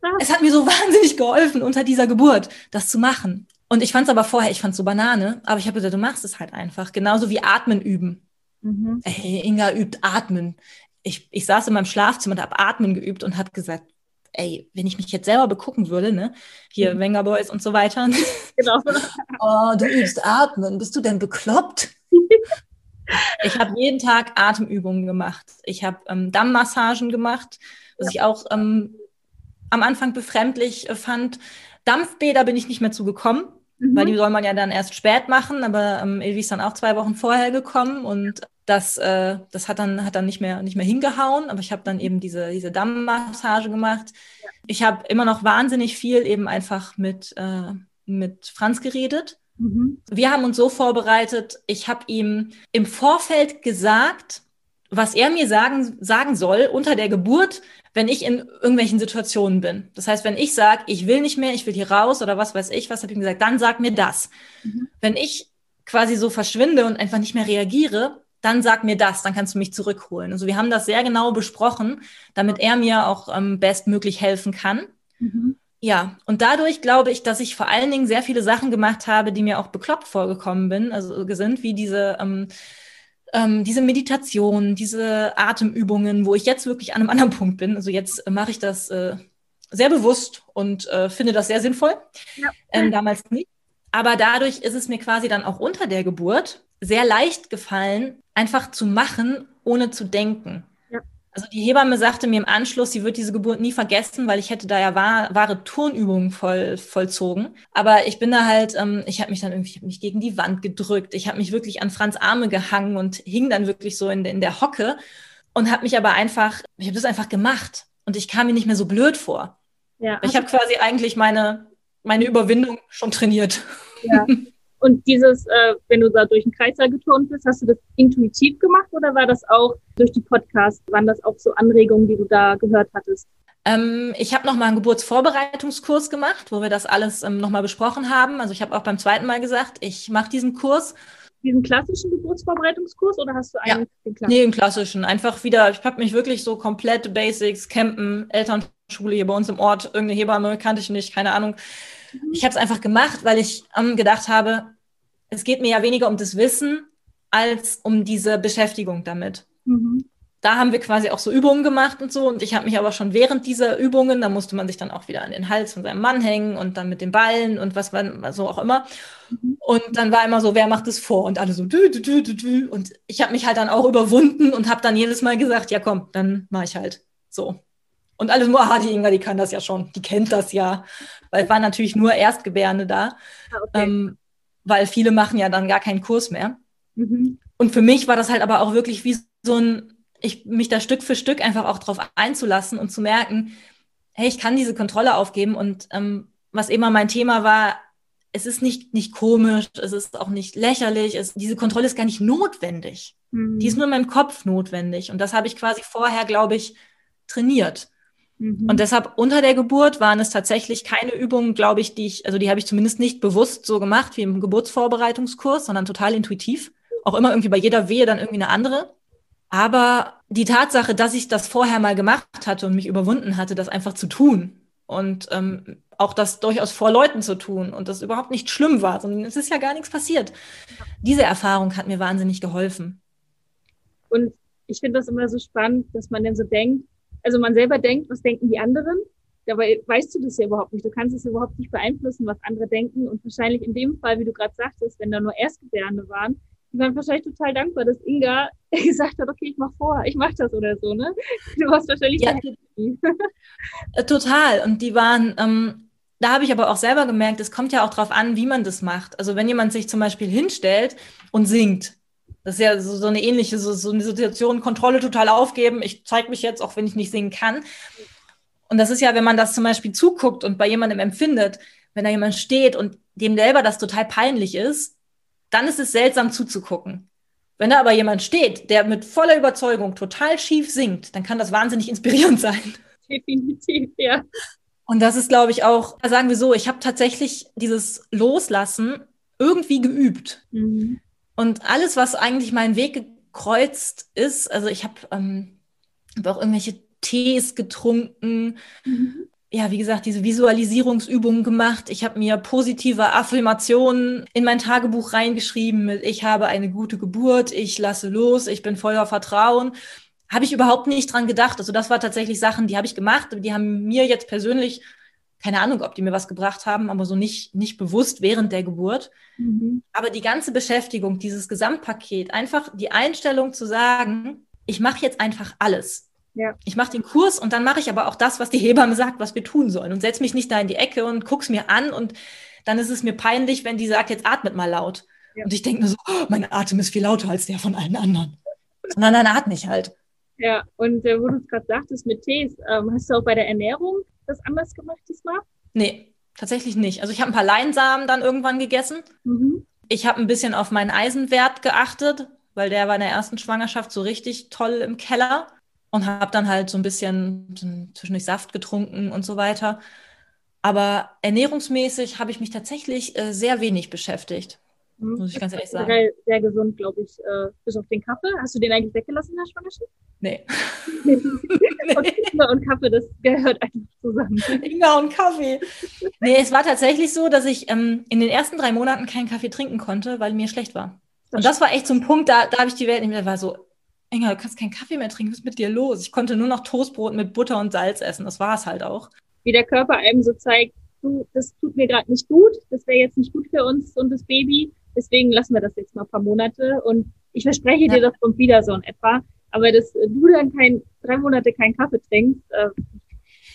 [SPEAKER 1] Ah.
[SPEAKER 2] Es hat mir so wahnsinnig geholfen, unter dieser Geburt das zu machen. Und ich fand es aber vorher, ich fand es so Banane, aber ich habe gesagt, du machst es halt einfach. Genauso wie Atmen üben.
[SPEAKER 1] Mhm.
[SPEAKER 2] Ey, Inga übt Atmen. Ich, ich saß in meinem Schlafzimmer und habe Atmen geübt und habe gesagt, ey, wenn ich mich jetzt selber begucken würde, ne, hier
[SPEAKER 1] Mhm.
[SPEAKER 2] Wenger Boys und so weiter,
[SPEAKER 1] Genau.
[SPEAKER 2] oh, du übst Atmen, bist du denn bekloppt? ich habe jeden Tag Atemübungen gemacht. Ich habe ähm, Dammmassagen gemacht, was ich auch ähm, am Anfang befremdlich äh, fand. Dampfbäder bin ich nicht mehr zugekommen,
[SPEAKER 1] Mhm.
[SPEAKER 2] weil die soll man ja dann erst spät machen, aber ähm, Ilvi ist dann auch zwei Wochen vorher gekommen und das, äh, das hat dann, hat dann nicht, mehr, nicht mehr hingehauen, aber ich habe dann eben diese, diese Dammmassage gemacht. Ich habe immer noch wahnsinnig viel eben einfach mit, äh, mit Franz geredet.
[SPEAKER 1] Mhm.
[SPEAKER 2] Wir haben uns so vorbereitet, ich habe ihm im Vorfeld gesagt, was er mir sagen, sagen soll unter der Geburt, wenn ich in irgendwelchen Situationen bin. Das heißt, wenn ich sage, ich will nicht mehr, ich will hier raus oder was weiß ich, was habe ich ihm gesagt, dann sag mir das.
[SPEAKER 1] Mhm.
[SPEAKER 2] Wenn ich quasi so verschwinde und einfach nicht mehr reagiere, dann sag mir das, dann kannst du mich zurückholen. Also wir haben das sehr genau besprochen, damit er mir auch ähm, bestmöglich helfen kann.
[SPEAKER 1] Mhm.
[SPEAKER 2] Ja, und dadurch glaube ich, dass ich vor allen Dingen sehr viele Sachen gemacht habe, die mir auch bekloppt vorgekommen bin, also sind, wie diese, ähm, ähm, diese Meditation, diese Atemübungen, wo ich jetzt wirklich an einem anderen Punkt bin. Also jetzt äh, mache ich das äh, sehr bewusst und äh, finde das sehr sinnvoll.
[SPEAKER 1] Ja.
[SPEAKER 2] Ähm, damals nicht. Aber dadurch ist es mir quasi dann auch unter der Geburt sehr leicht gefallen, einfach zu machen, ohne zu denken.
[SPEAKER 1] Ja.
[SPEAKER 2] Also die Hebamme sagte mir im Anschluss, sie wird diese Geburt nie vergessen, weil ich hätte da ja wahr, wahre Turnübungen voll, vollzogen. Aber ich bin da halt, ähm, ich habe mich dann irgendwie ich hab mich gegen die Wand gedrückt. Ich habe mich wirklich an Franz Arme gehangen und hing dann wirklich so in, in der Hocke und habe mich aber einfach, ich habe das einfach gemacht und ich kam mir nicht mehr so blöd vor.
[SPEAKER 1] Ja.
[SPEAKER 2] Ich habe quasi eigentlich meine, meine Überwindung schon trainiert.
[SPEAKER 1] Ja. Und dieses, äh, wenn du da durch den Kreissaal geturnt bist, hast du das intuitiv gemacht oder war das auch durch die Podcasts, waren das auch so Anregungen, die du da gehört hattest?
[SPEAKER 2] Ähm, ich habe nochmal einen Geburtsvorbereitungskurs gemacht, wo wir das alles ähm, nochmal besprochen haben. Also ich habe auch beim zweiten Mal gesagt, ich mache diesen Kurs.
[SPEAKER 1] Diesen klassischen Geburtsvorbereitungskurs oder hast du
[SPEAKER 2] Ja.
[SPEAKER 1] einen den klassischen?
[SPEAKER 2] Nee, im klassischen. Einfach wieder, ich habe mich wirklich so komplett Basics, Campen, Elternschule hier bei uns im Ort, irgendeine Hebamme kannte ich nicht, keine Ahnung. Ich habe es einfach gemacht, weil ich ähm, gedacht habe, es geht mir ja weniger um das Wissen als um diese Beschäftigung damit.
[SPEAKER 1] Mhm.
[SPEAKER 2] da haben wir quasi auch so Übungen gemacht und so. Und ich habe mich aber schon während dieser Übungen, da musste man sich dann auch wieder an den Hals von seinem Mann hängen und dann mit den Ballen und was man so auch immer.
[SPEAKER 1] Mhm.
[SPEAKER 2] Und dann war immer so, wer macht es vor? Und alle so, dü, dü, dü, dü, dü. Und ich habe mich halt dann auch überwunden und habe dann jedes Mal gesagt, ja komm, dann mache ich halt so. Und alle so, ah, die Inga, die kann das ja schon, die kennt das ja. Weil es waren natürlich nur Erstgebärende da,
[SPEAKER 1] Ah, okay.
[SPEAKER 2] ähm, weil viele machen ja dann gar keinen Kurs mehr.
[SPEAKER 1] Mhm.
[SPEAKER 2] Und für mich war das halt aber auch wirklich wie so ein, ich mich da Stück für Stück einfach auch drauf einzulassen und zu merken, hey, ich kann diese Kontrolle aufgeben. Und ähm, was immer mein Thema war, es ist nicht, nicht komisch, es ist auch nicht lächerlich, es, diese Kontrolle ist gar nicht notwendig.
[SPEAKER 1] Mhm.
[SPEAKER 2] Die ist nur in meinem Kopf notwendig. Und das habe ich quasi vorher, glaube ich, trainiert.
[SPEAKER 1] Mhm.
[SPEAKER 2] Und deshalb unter der Geburt waren es tatsächlich keine Übungen, glaube ich, die ich, also die habe ich zumindest nicht bewusst so gemacht wie im Geburtsvorbereitungskurs, sondern total intuitiv. Auch immer irgendwie bei jeder Wehe dann irgendwie eine andere. Aber die Tatsache, dass ich das vorher mal gemacht hatte und mich überwunden hatte, das einfach zu tun und ähm, auch das durchaus vor Leuten zu tun und das überhaupt nicht schlimm war, sondern es ist ja gar nichts passiert. Diese Erfahrung hat mir wahnsinnig geholfen.
[SPEAKER 1] Und ich finde das immer so spannend, dass man dann so denkt, also man selber denkt, was denken die anderen? Dabei weißt du das ja überhaupt nicht. Du kannst es überhaupt nicht beeinflussen, was andere denken. Und wahrscheinlich in dem Fall, wie du gerade sagtest, wenn da nur Erstgebärende waren, die waren wahrscheinlich total dankbar, dass Inga gesagt hat, okay, ich mach vor, ich mach das oder so, ne? Du warst wahrscheinlich
[SPEAKER 2] Ja. Äh, Total. Und die waren, ähm, da habe ich aber auch selber gemerkt, es kommt ja auch drauf an, wie man das macht. Also wenn jemand sich zum Beispiel hinstellt und singt, das ist ja so, so eine ähnliche, so, so eine Situation, Kontrolle total aufgeben, ich zeige mich jetzt, auch wenn ich nicht singen kann. Und das ist ja, wenn man das zum Beispiel zuguckt und bei jemandem empfindet, wenn da jemand steht und dem selber das total peinlich ist, dann ist es seltsam zuzugucken. Wenn da aber jemand steht, der mit voller Überzeugung total schief singt, dann kann das wahnsinnig inspirierend sein.
[SPEAKER 1] Definitiv, ja.
[SPEAKER 2] Und das ist, glaube ich, auch, sagen wir so, ich habe tatsächlich dieses Loslassen irgendwie geübt.
[SPEAKER 1] Mhm.
[SPEAKER 2] Und alles, was eigentlich meinen Weg gekreuzt ist, also ich habe ähm, hab auch irgendwelche Tees getrunken,
[SPEAKER 1] Mhm.
[SPEAKER 2] ja, wie gesagt, diese Visualisierungsübungen gemacht. Ich habe mir positive Affirmationen in mein Tagebuch reingeschrieben mit ich habe eine gute Geburt, ich lasse los, ich bin voller Vertrauen. Habe ich überhaupt nicht dran gedacht. Also das war tatsächlich Sachen, die habe ich gemacht, die haben mir jetzt persönlich keine Ahnung, ob die mir was gebracht haben, aber so nicht, nicht bewusst während der Geburt. Mhm. Aber die ganze Beschäftigung, dieses Gesamtpaket, einfach die Einstellung zu sagen, ich mache jetzt einfach alles. Ja. Ich mache den Kurs und dann mache ich aber auch das, was die Hebamme sagt, was wir tun sollen und setze mich nicht da in die Ecke und guck's mir an und dann ist es mir peinlich, wenn die sagt, jetzt atmet mal laut. Ja. Und ich denke mir so, oh, mein Atem ist viel lauter als der von allen anderen. Sondern dann atme ich halt.
[SPEAKER 1] Ja, und äh, wo du es gerade sagtest mit Tees, ähm, hast du auch bei der Ernährung das anders gemacht diesmal?
[SPEAKER 2] Nee, tatsächlich nicht. Also ich habe ein paar Leinsamen dann irgendwann gegessen. Mhm. Ich habe ein bisschen auf meinen Eisenwert geachtet, weil der war in der ersten Schwangerschaft so richtig toll im Keller und habe dann halt so ein bisschen zwischendurch Saft getrunken und so weiter. Aber ernährungsmäßig habe ich mich tatsächlich äh, sehr wenig beschäftigt.
[SPEAKER 1] Mhm. Muss ich ganz ehrlich sagen. Sehr, sehr gesund, glaube ich, äh, bis auf den Kaffee. Hast du den eigentlich weggelassen in der Schwangerschaft?
[SPEAKER 2] Nee.
[SPEAKER 1] und Ingwer und Kaffee, das gehört einfach zusammen.
[SPEAKER 2] Ingwer und Kaffee. Nee, es war tatsächlich so, dass ich ähm, in den ersten drei Monaten keinen Kaffee trinken konnte, weil mir schlecht war. Und das war echt so ein Punkt, da, da habe ich die Welt nicht mehr, war so, Inga, du kannst keinen Kaffee mehr trinken, was ist mit dir los? Ich konnte nur noch Toastbrot mit Butter und Salz essen, das war es halt auch.
[SPEAKER 1] Wie der Körper einem so zeigt, du, das tut mir gerade nicht gut, das wäre jetzt nicht gut für uns und das Baby, deswegen lassen wir das jetzt mal ein paar Monate und ich verspreche ja. dir, das kommt wieder so in etwa. Aber dass du dann kein, drei Monate keinen Kaffee trinkst, äh,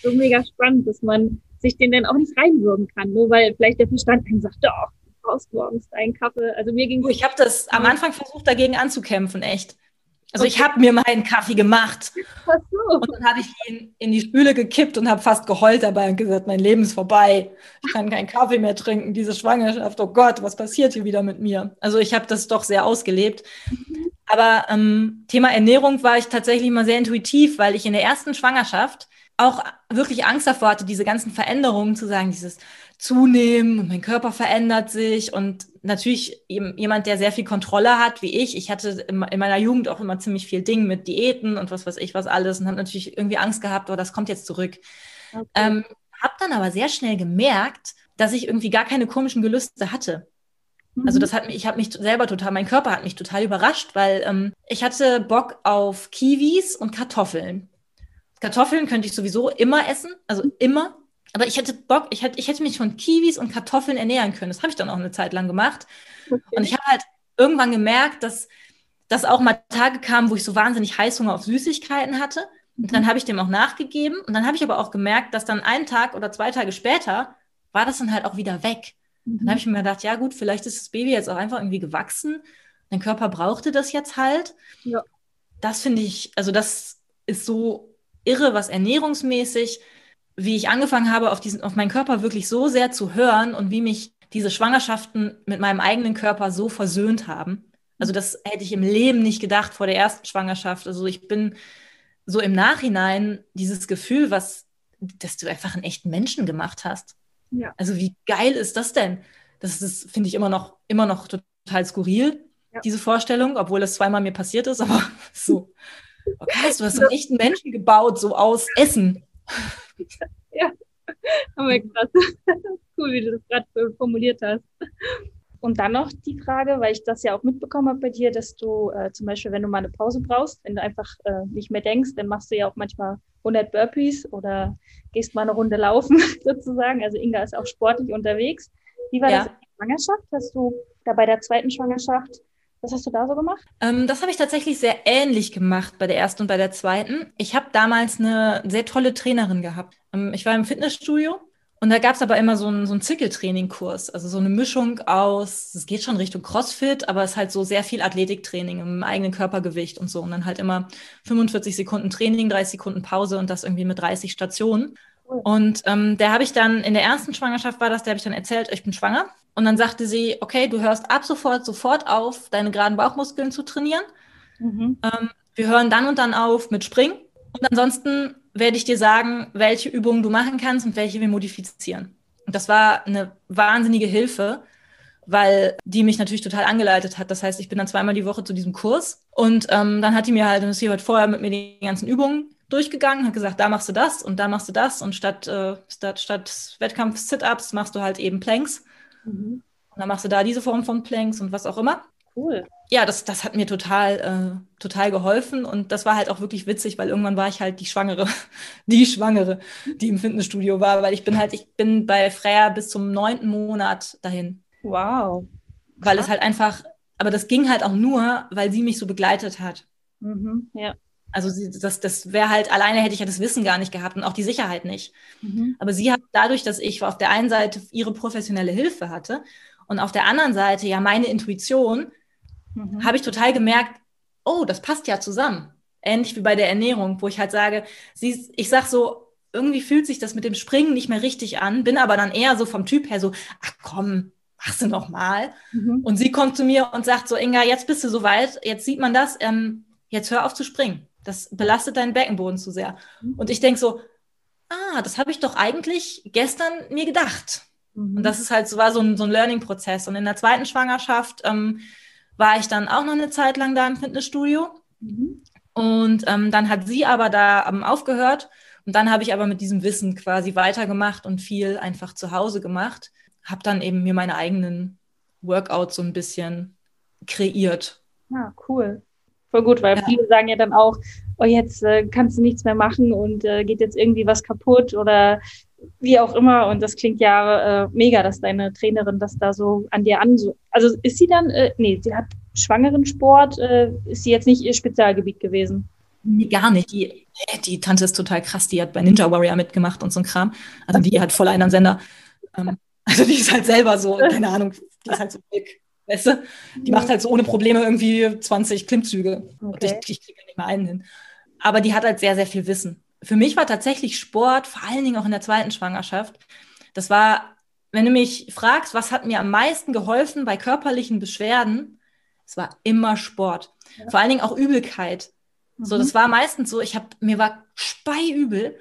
[SPEAKER 1] so mega spannend, dass man sich den dann auch nicht reinwürgen kann, nur weil vielleicht der Verstand einem sagt, doch, du brauchst morgens deinen Kaffee. Also mir ging
[SPEAKER 2] Ich habe das am Anfang versucht, dagegen anzukämpfen, echt. Also okay. ich habe mir meinen Kaffee gemacht so. und dann habe ich ihn in die Spüle gekippt und habe fast geheult dabei und gesagt, mein Leben ist vorbei. Ich kann keinen Kaffee mehr trinken, diese Schwangerschaft. Oh Gott, was passiert hier wieder mit mir? Also ich habe das doch sehr ausgelebt. Aber ähm, Thema Ernährung war ich tatsächlich mal sehr intuitiv, weil ich in der ersten Schwangerschaft auch wirklich Angst davor hatte, diese ganzen Veränderungen zu sagen, dieses Zunehmen und mein Körper verändert sich und natürlich jemand, der sehr viel Kontrolle hat, wie ich. Ich hatte in meiner Jugend auch immer ziemlich viel Ding mit Diäten und was weiß ich was alles und habe natürlich irgendwie Angst gehabt, oh, das kommt jetzt zurück. Okay. Ähm, habe dann aber sehr schnell gemerkt, dass ich irgendwie gar keine komischen Gelüste hatte. Also mhm. das hat mich, ich habe mich selber total, mein Körper hat mich total überrascht, weil ähm, ich hatte Bock auf Kiwis und Kartoffeln. Kartoffeln könnte ich sowieso immer essen, also immer. Aber ich hätte Bock, ich hätte, ich hätte mich von Kiwis und Kartoffeln ernähren können. Das habe ich dann auch eine Zeit lang gemacht. Okay. Und ich habe halt irgendwann gemerkt, dass, dass auch mal Tage kamen, wo ich so wahnsinnig Heißhunger auf Süßigkeiten hatte. Und dann mhm. habe ich dem auch nachgegeben. Und dann habe ich aber auch gemerkt, dass dann einen Tag oder zwei Tage später war das dann halt auch wieder weg. Mhm. Dann habe ich mir gedacht, ja gut, vielleicht ist das Baby jetzt auch einfach irgendwie gewachsen. Dein Körper brauchte das jetzt halt. Ja. Das finde ich, also das ist so irre, was ernährungsmäßig wie ich angefangen habe, auf, diesen, auf meinen Körper wirklich so sehr zu hören und wie mich diese Schwangerschaften mit meinem eigenen Körper so versöhnt haben. Also das hätte ich im Leben nicht gedacht vor der ersten Schwangerschaft. Also ich bin so im Nachhinein dieses Gefühl, was, dass du einfach einen echten Menschen gemacht hast. Ja. Also wie geil ist das denn? Das ist, finde ich, immer noch, immer noch total skurril, ja. diese Vorstellung, obwohl das zweimal mir passiert ist, aber so. Okay, du hast einen echten Menschen gebaut, so aus Essen.
[SPEAKER 1] ja, aber krass. cool, wie du das gerade formuliert hast. Und dann noch die Frage, weil ich das ja auch mitbekommen habe bei dir, dass du äh, zum Beispiel, wenn du mal eine Pause brauchst, wenn du einfach äh, nicht mehr denkst, dann machst du ja auch manchmal 100 Burpees oder gehst mal eine Runde laufen sozusagen. Also Inga ist auch sportlich unterwegs. Wie war ja. das in der Schwangerschaft? Hast du da bei der zweiten Schwangerschaft was hast du da so gemacht?
[SPEAKER 2] Ähm, das habe ich tatsächlich sehr ähnlich gemacht bei der ersten und bei der zweiten. Ich habe damals eine sehr tolle Trainerin gehabt. Ähm, ich war im Fitnessstudio und da gab es aber immer so einen, so einen Zirkeltraining-Kurs, also so eine Mischung aus, es geht schon Richtung Crossfit, aber es ist halt so sehr viel Athletiktraining im eigenen Körpergewicht und so. Und dann halt immer 45 Sekunden Training, 30 Sekunden Pause und das irgendwie mit 30 Stationen. Und ähm, der habe ich dann, in der ersten Schwangerschaft war das, der habe ich dann erzählt, ich bin schwanger. Und dann sagte sie, okay, du hörst ab sofort sofort auf, deine geraden Bauchmuskeln zu trainieren. Mhm. Ähm, wir hören dann und dann auf mit Springen. Und ansonsten werde ich dir sagen, welche Übungen du machen kannst und welche wir modifizieren. Und das war eine wahnsinnige Hilfe, weil die mich natürlich total angeleitet hat. Das heißt, ich bin dann zweimal die Woche zu diesem Kurs und ähm, dann hat die mir halt, sie hat vorher mit mir die ganzen Übungen durchgegangen, hat gesagt, da machst du das und da machst du das und statt, äh, statt, statt Wettkampf-Sit-Ups machst du halt eben Planks.
[SPEAKER 1] Mhm.
[SPEAKER 2] Und dann machst du da diese Form von Planks und was auch immer.
[SPEAKER 1] Cool.
[SPEAKER 2] Ja, das, das hat mir total, äh, total geholfen und das war halt auch wirklich witzig, weil irgendwann war ich halt die Schwangere, die Schwangere, die im Fitnessstudio war, weil ich bin halt, ich bin bei Freya bis zum neunten Monat dahin,
[SPEAKER 1] Wow.
[SPEAKER 2] weil es halt einfach, aber das ging halt auch nur, weil sie mich so begleitet hat.
[SPEAKER 1] Mhm. Ja.
[SPEAKER 2] Also sie, das, das wäre halt, alleine hätte ich ja das Wissen gar nicht gehabt und auch die Sicherheit nicht.
[SPEAKER 1] Mhm.
[SPEAKER 2] Aber sie hat dadurch, dass ich auf der einen Seite ihre professionelle Hilfe hatte und auf der anderen Seite ja meine Intuition,
[SPEAKER 1] Mhm.
[SPEAKER 2] habe ich total gemerkt, oh, das passt ja zusammen. Ähnlich wie bei der Ernährung, wo ich halt sage, sie, ich sag so, irgendwie fühlt sich das mit dem Springen nicht mehr richtig an, bin aber dann eher so vom Typ her so, ach komm, machst du noch mal.
[SPEAKER 1] Mhm.
[SPEAKER 2] Und sie kommt zu mir und sagt so, Inga, jetzt bist du soweit, jetzt sieht man das, ähm, jetzt hör auf zu springen. Das belastet deinen Beckenboden zu sehr. Und ich denke so, ah, das habe ich doch eigentlich gestern mir gedacht.
[SPEAKER 1] Mhm.
[SPEAKER 2] Und das ist halt so, war so ein, so ein Learning-Prozess. Und in der zweiten Schwangerschaft ähm, war ich dann auch noch eine Zeit lang da im Fitnessstudio.
[SPEAKER 1] Mhm.
[SPEAKER 2] Und ähm, dann hat sie aber da ähm, aufgehört. Und dann habe ich aber mit diesem Wissen quasi weitergemacht und viel einfach zu Hause gemacht. Habe dann eben mir meine eigenen Workouts so ein bisschen kreiert.
[SPEAKER 1] Ja, cool. Voll gut, weil
[SPEAKER 2] Ja.
[SPEAKER 1] viele sagen ja dann auch, oh, jetzt äh, kannst du nichts mehr machen und äh, geht jetzt irgendwie was kaputt oder wie auch immer. Und das klingt ja äh, mega, dass deine Trainerin das da so an dir an. Also ist sie dann, äh, nee, sie hat Schwangerensport, äh, ist sie jetzt nicht ihr Spezialgebiet gewesen.
[SPEAKER 2] Nee, gar nicht. Die, die Tante ist total krass. Die hat bei Ninja Warrior mitgemacht und so ein Kram. Also die hat voll einen am Sender. Ähm, also die ist halt selber so, keine Ahnung, die ist halt so dick. Weißt du? Die macht halt so ohne Probleme irgendwie 20 Klimmzüge. Und ich,
[SPEAKER 1] Okay.
[SPEAKER 2] ich kriege nicht mal einen hin. Aber die hat halt sehr, sehr viel Wissen. Für mich war tatsächlich Sport, vor allen Dingen auch in der zweiten Schwangerschaft, das war, wenn du mich fragst, was hat mir am meisten geholfen bei körperlichen Beschwerden, es war immer Sport. Vor allen Dingen auch Übelkeit. So,
[SPEAKER 1] Mhm.
[SPEAKER 2] das war meistens so, ich habe, mir war speiübel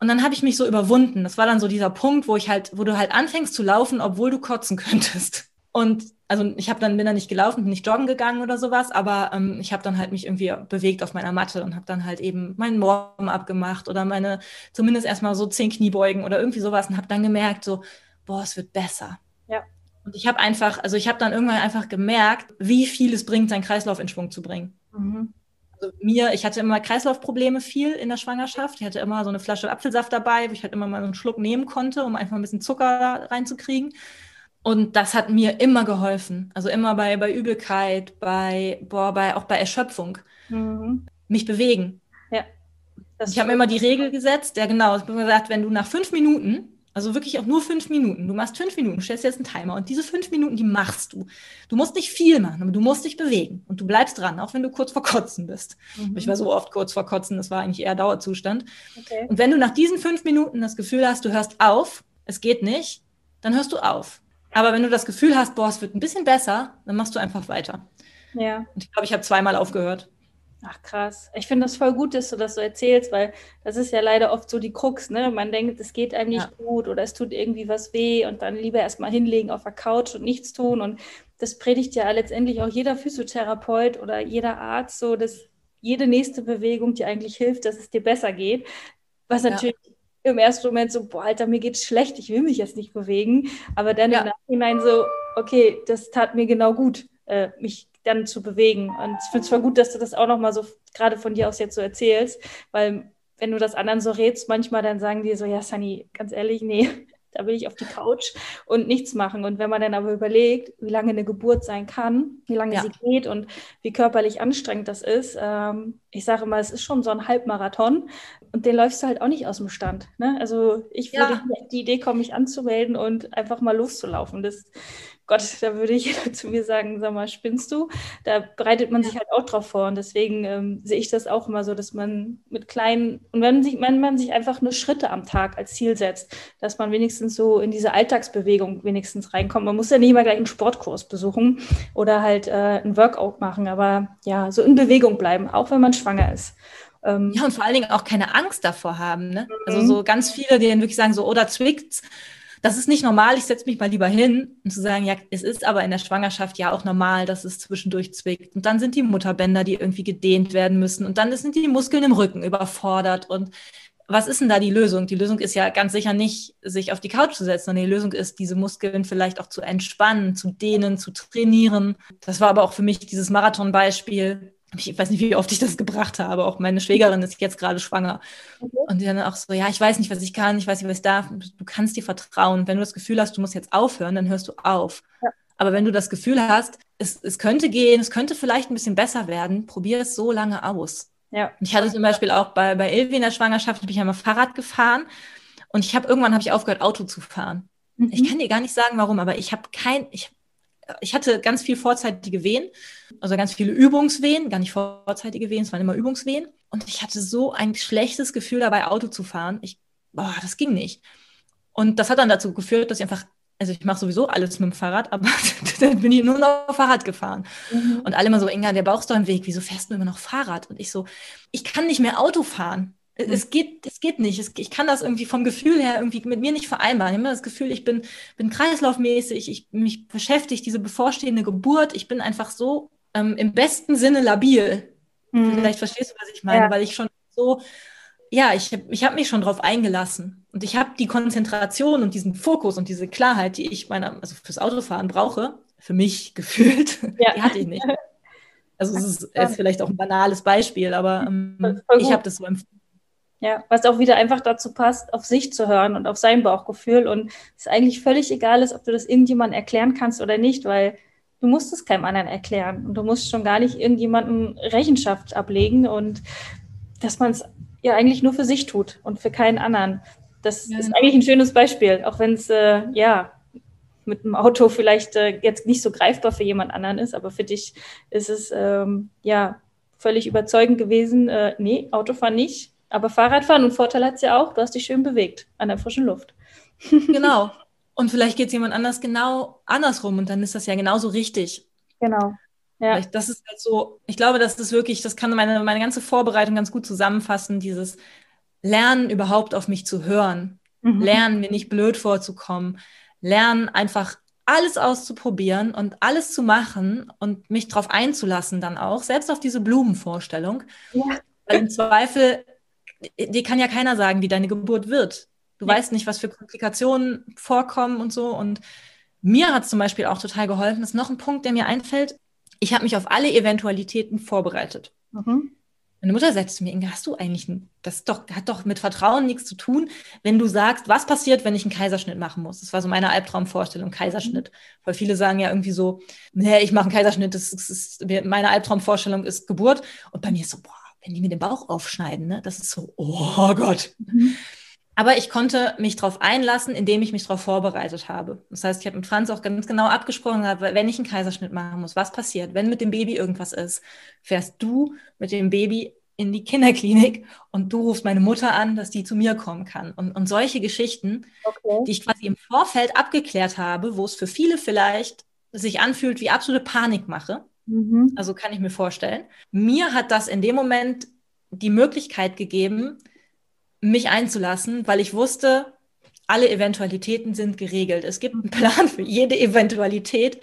[SPEAKER 2] und dann habe ich mich so überwunden. Das war dann so dieser Punkt, wo ich halt, wo du halt anfängst zu laufen, obwohl du kotzen könntest. Und also ich habe dann bin dann nicht gelaufen, bin nicht joggen gegangen oder sowas, aber ähm, ich habe dann halt mich irgendwie bewegt auf meiner Matte und habe dann halt eben meinen Morgen abgemacht oder meine zumindest erstmal so zehn Kniebeugen oder irgendwie sowas und habe dann gemerkt so, boah, es wird besser.
[SPEAKER 1] Ja.
[SPEAKER 2] Und ich habe einfach, also ich habe dann irgendwann einfach gemerkt, wie viel es bringt, seinen Kreislauf in Schwung zu bringen.
[SPEAKER 1] Mhm.
[SPEAKER 2] Also mir, ich hatte immer Kreislaufprobleme viel in der Schwangerschaft. Ich hatte immer so eine Flasche Apfelsaft dabei, wo ich halt immer mal so einen Schluck nehmen konnte, um einfach ein bisschen Zucker da reinzukriegen. Und das hat mir immer geholfen. Also immer bei, bei Übelkeit, bei, boah, bei, auch bei Erschöpfung.
[SPEAKER 1] Mhm.
[SPEAKER 2] Mich bewegen.
[SPEAKER 1] Das
[SPEAKER 2] Ich habe mir immer die Regel gesetzt, ja genau, ich habe mir gesagt, wenn du nach fünf Minuten, also wirklich auch nur fünf Minuten, du machst fünf Minuten, stellst jetzt einen Timer und diese fünf Minuten, die machst du. Du musst nicht viel machen, aber du musst dich bewegen und du bleibst dran, auch wenn du kurz vor Kotzen bist.
[SPEAKER 1] Mhm.
[SPEAKER 2] Ich war so oft kurz vor Kotzen, das war eigentlich eher Dauerzustand.
[SPEAKER 1] Okay.
[SPEAKER 2] Und wenn du nach diesen fünf Minuten das Gefühl hast, du hörst auf, es geht nicht, dann hörst du auf. Aber wenn du das Gefühl hast, boah, es wird ein bisschen besser, dann machst du einfach weiter.
[SPEAKER 1] Ja.
[SPEAKER 2] Und ich glaube, ich habe zweimal aufgehört.
[SPEAKER 1] Ach krass. Ich finde das voll gut, dass du das so erzählst, weil das ist ja leider oft so die Krux, ne? Man denkt, es geht einem nicht
[SPEAKER 2] Ja.
[SPEAKER 1] gut oder es tut irgendwie was weh und dann lieber erstmal hinlegen auf der Couch und nichts tun. Und das predigt ja letztendlich auch jeder Physiotherapeut oder jeder Arzt so, dass jede nächste Bewegung dir eigentlich hilft, dass es dir besser geht. Was
[SPEAKER 2] Ja.
[SPEAKER 1] Im ersten Moment so, boah, Alter, mir geht's schlecht, ich will mich jetzt nicht bewegen. Aber dann
[SPEAKER 2] Ja.
[SPEAKER 1] im Nachhinein so, okay, das tat mir genau gut, äh, mich dann zu bewegen. Und ich finde es voll gut, dass du das auch nochmal so gerade von dir aus jetzt so erzählst, weil wenn du das anderen so rätst, manchmal dann sagen die so, ja, Sunny, ganz ehrlich, nee, da will ich auf die Couch und nichts machen. Und wenn man dann aber überlegt, wie lange eine Geburt sein kann, wie lange
[SPEAKER 2] Ja.
[SPEAKER 1] sie geht und wie körperlich anstrengend das ist, ähm, ich sage immer, es ist schon so ein Halbmarathon und den läufst du halt auch nicht aus dem Stand. Ne? Also ich würde
[SPEAKER 2] Ja.
[SPEAKER 1] die Idee kommen, mich anzumelden und einfach mal loszulaufen. Das, Gott, da würde ich zu mir sagen, sag mal, spinnst du? Da bereitet man sich halt auch drauf vor. Und deswegen ähm, sehe ich das auch immer so, dass man mit kleinen, und wenn, sich, wenn man sich einfach nur Schritte am Tag als Ziel setzt, dass man wenigstens so in diese Alltagsbewegung wenigstens reinkommt. Man muss ja nicht immer gleich einen Sportkurs besuchen oder halt äh, ein Workout machen, aber ja, so in Bewegung bleiben, auch wenn man schwanger ist. Ähm,
[SPEAKER 2] Ja, und vor allen Dingen auch keine Angst davor haben. Ne? Also
[SPEAKER 1] Mhm.
[SPEAKER 2] so ganz viele, die dann wirklich sagen, so, oder zwickt's. Das ist nicht normal, ich setze mich mal lieber hin und zu sagen, ja, es ist aber in der Schwangerschaft ja auch normal, dass es zwischendurch zwickt. Und dann sind die Mutterbänder, die irgendwie gedehnt werden müssen. Und dann sind die Muskeln im Rücken überfordert. Und was ist denn da die Lösung? Die Lösung ist ja ganz sicher nicht, sich auf die Couch zu setzen, sondern die Lösung ist, diese Muskeln vielleicht auch zu entspannen, zu dehnen, zu trainieren. Das war aber auch für mich dieses Marathon-Beispiel ich weiß nicht, wie oft ich das gebracht habe. Auch meine Schwägerin ist jetzt gerade schwanger. Okay. Und die dann auch so, ja, ich weiß nicht, was ich kann, ich weiß nicht, was ich darf. Du kannst dir vertrauen. Wenn du das Gefühl hast, du musst jetzt aufhören, dann hörst du auf. Ja. Aber wenn du das Gefühl hast, es, es könnte gehen, es könnte vielleicht ein bisschen besser werden, probier es so lange aus. Ja. Und ich hatte zum Beispiel auch bei, bei Ilvi in der Schwangerschaft, bin ich einmal Fahrrad gefahren und ich habe irgendwann habe ich aufgehört, Auto zu fahren. Mhm. Ich kann dir gar nicht sagen, warum, aber ich habe kein, ich ich hatte ganz viel vorzeitige Wehen, also ganz viele Übungswehen, gar nicht vorzeitige Wehen, es waren immer Übungswehen. Und ich hatte so ein schlechtes Gefühl dabei, Auto zu fahren. Ich, boah, das ging nicht. Und das hat dann dazu geführt, dass ich einfach, also ich mache sowieso alles mit dem Fahrrad, aber dann bin ich nur noch Fahrrad gefahren. Mhm. Und alle immer so, Inga, der Bauch ist doch im Weg, wieso fährst du immer noch Fahrrad? Und ich so, ich kann nicht mehr Auto fahren. Es geht, es geht nicht. Es, ich kann das irgendwie vom Gefühl her irgendwie mit mir nicht vereinbaren. Ich habe immer das Gefühl, ich bin, bin kreislaufmäßig, ich, mich beschäftigt diese bevorstehende Geburt. Ich bin einfach so ähm, im besten Sinne labil. Mhm. Vielleicht verstehst du, was ich meine, ja. weil ich schon so, ja, ich habe ich hab mich schon drauf eingelassen. Und ich habe die Konzentration und diesen Fokus und diese Klarheit, die ich meiner, also fürs Autofahren brauche, für mich gefühlt, ja. die hatte ich nicht. Also es ist, ist, vielleicht auch ein banales Beispiel, aber ähm, ich habe das so empfunden.
[SPEAKER 1] Ja, was auch wieder einfach dazu passt, auf sich zu hören und auf sein Bauchgefühl. Und es eigentlich völlig egal ist, ob du das irgendjemandem erklären kannst oder nicht, weil du musst es keinem anderen erklären. Und du musst schon gar nicht irgendjemandem Rechenschaft ablegen und dass man es ja eigentlich nur für sich tut und für keinen anderen. Das ja, ist eigentlich ein schönes Beispiel, auch wenn es äh, ja mit dem Auto vielleicht äh, jetzt nicht so greifbar für jemand anderen ist, aber für dich ist es ähm, ja völlig überzeugend gewesen, äh, nee, Autofahren nicht, aber Fahrradfahren und Vorteil hat es ja auch, du hast dich schön bewegt an der frischen Luft.
[SPEAKER 2] Genau. Und vielleicht geht es jemand anders genau andersrum und dann ist das ja genauso richtig.
[SPEAKER 1] Genau.
[SPEAKER 2] Ja. Das ist halt so, ich glaube, das ist wirklich, das kann meine, meine ganze Vorbereitung ganz gut zusammenfassen, dieses Lernen überhaupt auf mich zu hören. Mhm. Lernen, mir nicht blöd vorzukommen. Lernen einfach alles auszuprobieren und alles zu machen und mich darauf einzulassen dann auch, selbst auf diese Blumenvorstellung. Ja. Weil im Zweifel dir kann ja keiner sagen, wie deine Geburt wird. Du ja. weißt nicht, was für Komplikationen vorkommen und so. Und mir hat es zum Beispiel auch total geholfen. Das ist noch ein Punkt, der mir einfällt. Ich habe mich auf alle Eventualitäten vorbereitet. Mhm. Meine Mutter sagt zu mir, Inge, hast du eigentlich, ein, das doch, hat doch mit Vertrauen nichts zu tun, wenn du sagst, was passiert, wenn ich einen Kaiserschnitt machen muss. Das war so meine Albtraumvorstellung, Kaiserschnitt. Mhm. Weil viele sagen ja irgendwie so, nee, ich mache einen Kaiserschnitt, das ist, das ist, meine Albtraumvorstellung ist Geburt. Und bei mir ist so, boah, wenn die mir den Bauch aufschneiden, ne, das ist so, oh Gott. Mhm. Aber ich konnte mich darauf einlassen, indem ich mich darauf vorbereitet habe. Das heißt, ich habe mit Franz auch ganz genau abgesprochen, wenn ich einen Kaiserschnitt machen muss, was passiert, wenn mit dem Baby irgendwas ist, fährst du mit dem Baby in die Kinderklinik und du rufst meine Mutter an, dass die zu mir kommen kann. Und, und solche Geschichten, okay. die ich quasi im Vorfeld abgeklärt habe, wo es für viele vielleicht sich anfühlt wie absolute Panikmache, Mhm. Also kann ich mir vorstellen. Mir hat das in dem Moment die Möglichkeit gegeben, mich einzulassen, weil ich wusste, alle Eventualitäten sind geregelt. Es gibt einen Plan für jede Eventualität.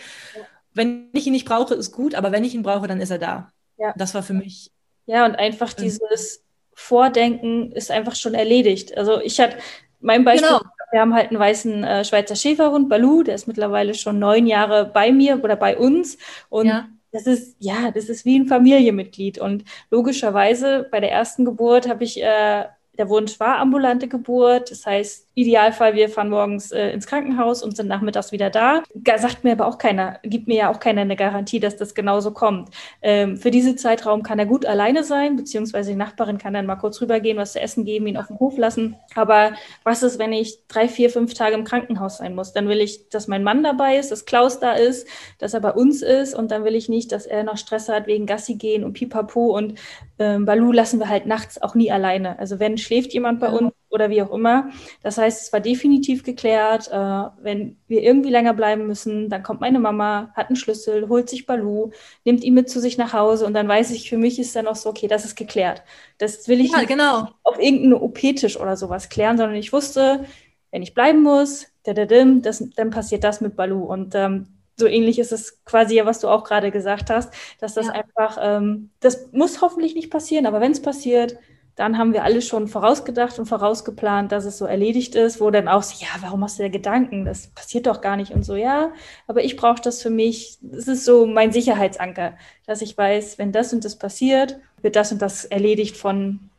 [SPEAKER 2] Wenn ich ihn nicht brauche, ist gut, aber wenn ich ihn brauche, dann ist er da. Ja. Das war für mich.
[SPEAKER 1] Ja, und einfach dieses Vordenken ist einfach schon erledigt. Also ich hatte mein Beispiel, genau. wir haben halt einen weißen äh, Schweizer Schäferhund, Balu, der ist mittlerweile schon neun Jahre bei mir oder bei uns. Und ja das ist, ja, das ist wie ein Familienmitglied. Und logischerweise bei der ersten Geburt habe ich äh, der Wunsch war ambulante Geburt. Das heißt, Idealfall, wir fahren morgens äh, ins Krankenhaus und sind nachmittags wieder da. Sagt mir aber auch keiner, gibt mir ja auch keiner eine Garantie, dass das genauso kommt. Ähm, für diesen Zeitraum kann er gut alleine sein, beziehungsweise die Nachbarin kann dann mal kurz rübergehen, was zu essen geben, ihn auf den Hof lassen. Aber was ist, wenn ich drei, vier, fünf Tage im Krankenhaus sein muss? Dann will ich, dass mein Mann dabei ist, dass Klaus da ist, dass er bei uns ist und dann will ich nicht, dass er noch Stress hat wegen Gassi gehen und Pipapo und ähm, Balu lassen wir halt nachts auch nie alleine. Also wenn schläft jemand bei uns oder wie auch immer. Das heißt, es war definitiv geklärt. Äh, wenn wir irgendwie länger bleiben müssen, dann kommt meine Mama, hat einen Schlüssel, holt sich Balu, nimmt ihn mit zu sich nach Hause und dann weiß ich, für mich ist dann auch so, okay, das ist geklärt. Das will ich
[SPEAKER 2] ja,
[SPEAKER 1] nicht
[SPEAKER 2] genau.
[SPEAKER 1] auf irgendeinen OP-Tisch oder sowas klären, sondern ich wusste, wenn ich bleiben muss, das, dann passiert das mit Balu. Und ähm, so ähnlich ist es quasi ja, was du auch gerade gesagt hast, dass das ja. einfach, ähm, das muss hoffentlich nicht passieren, aber wenn es passiert, dann haben wir alles schon vorausgedacht und vorausgeplant, dass es so erledigt ist, wo dann auch so, ja, warum hast du da Gedanken? Das passiert doch gar nicht und so, ja, aber ich brauche das für mich. Das ist so mein Sicherheitsanker, dass ich weiß, wenn das und das passiert, wird das und das erledigt von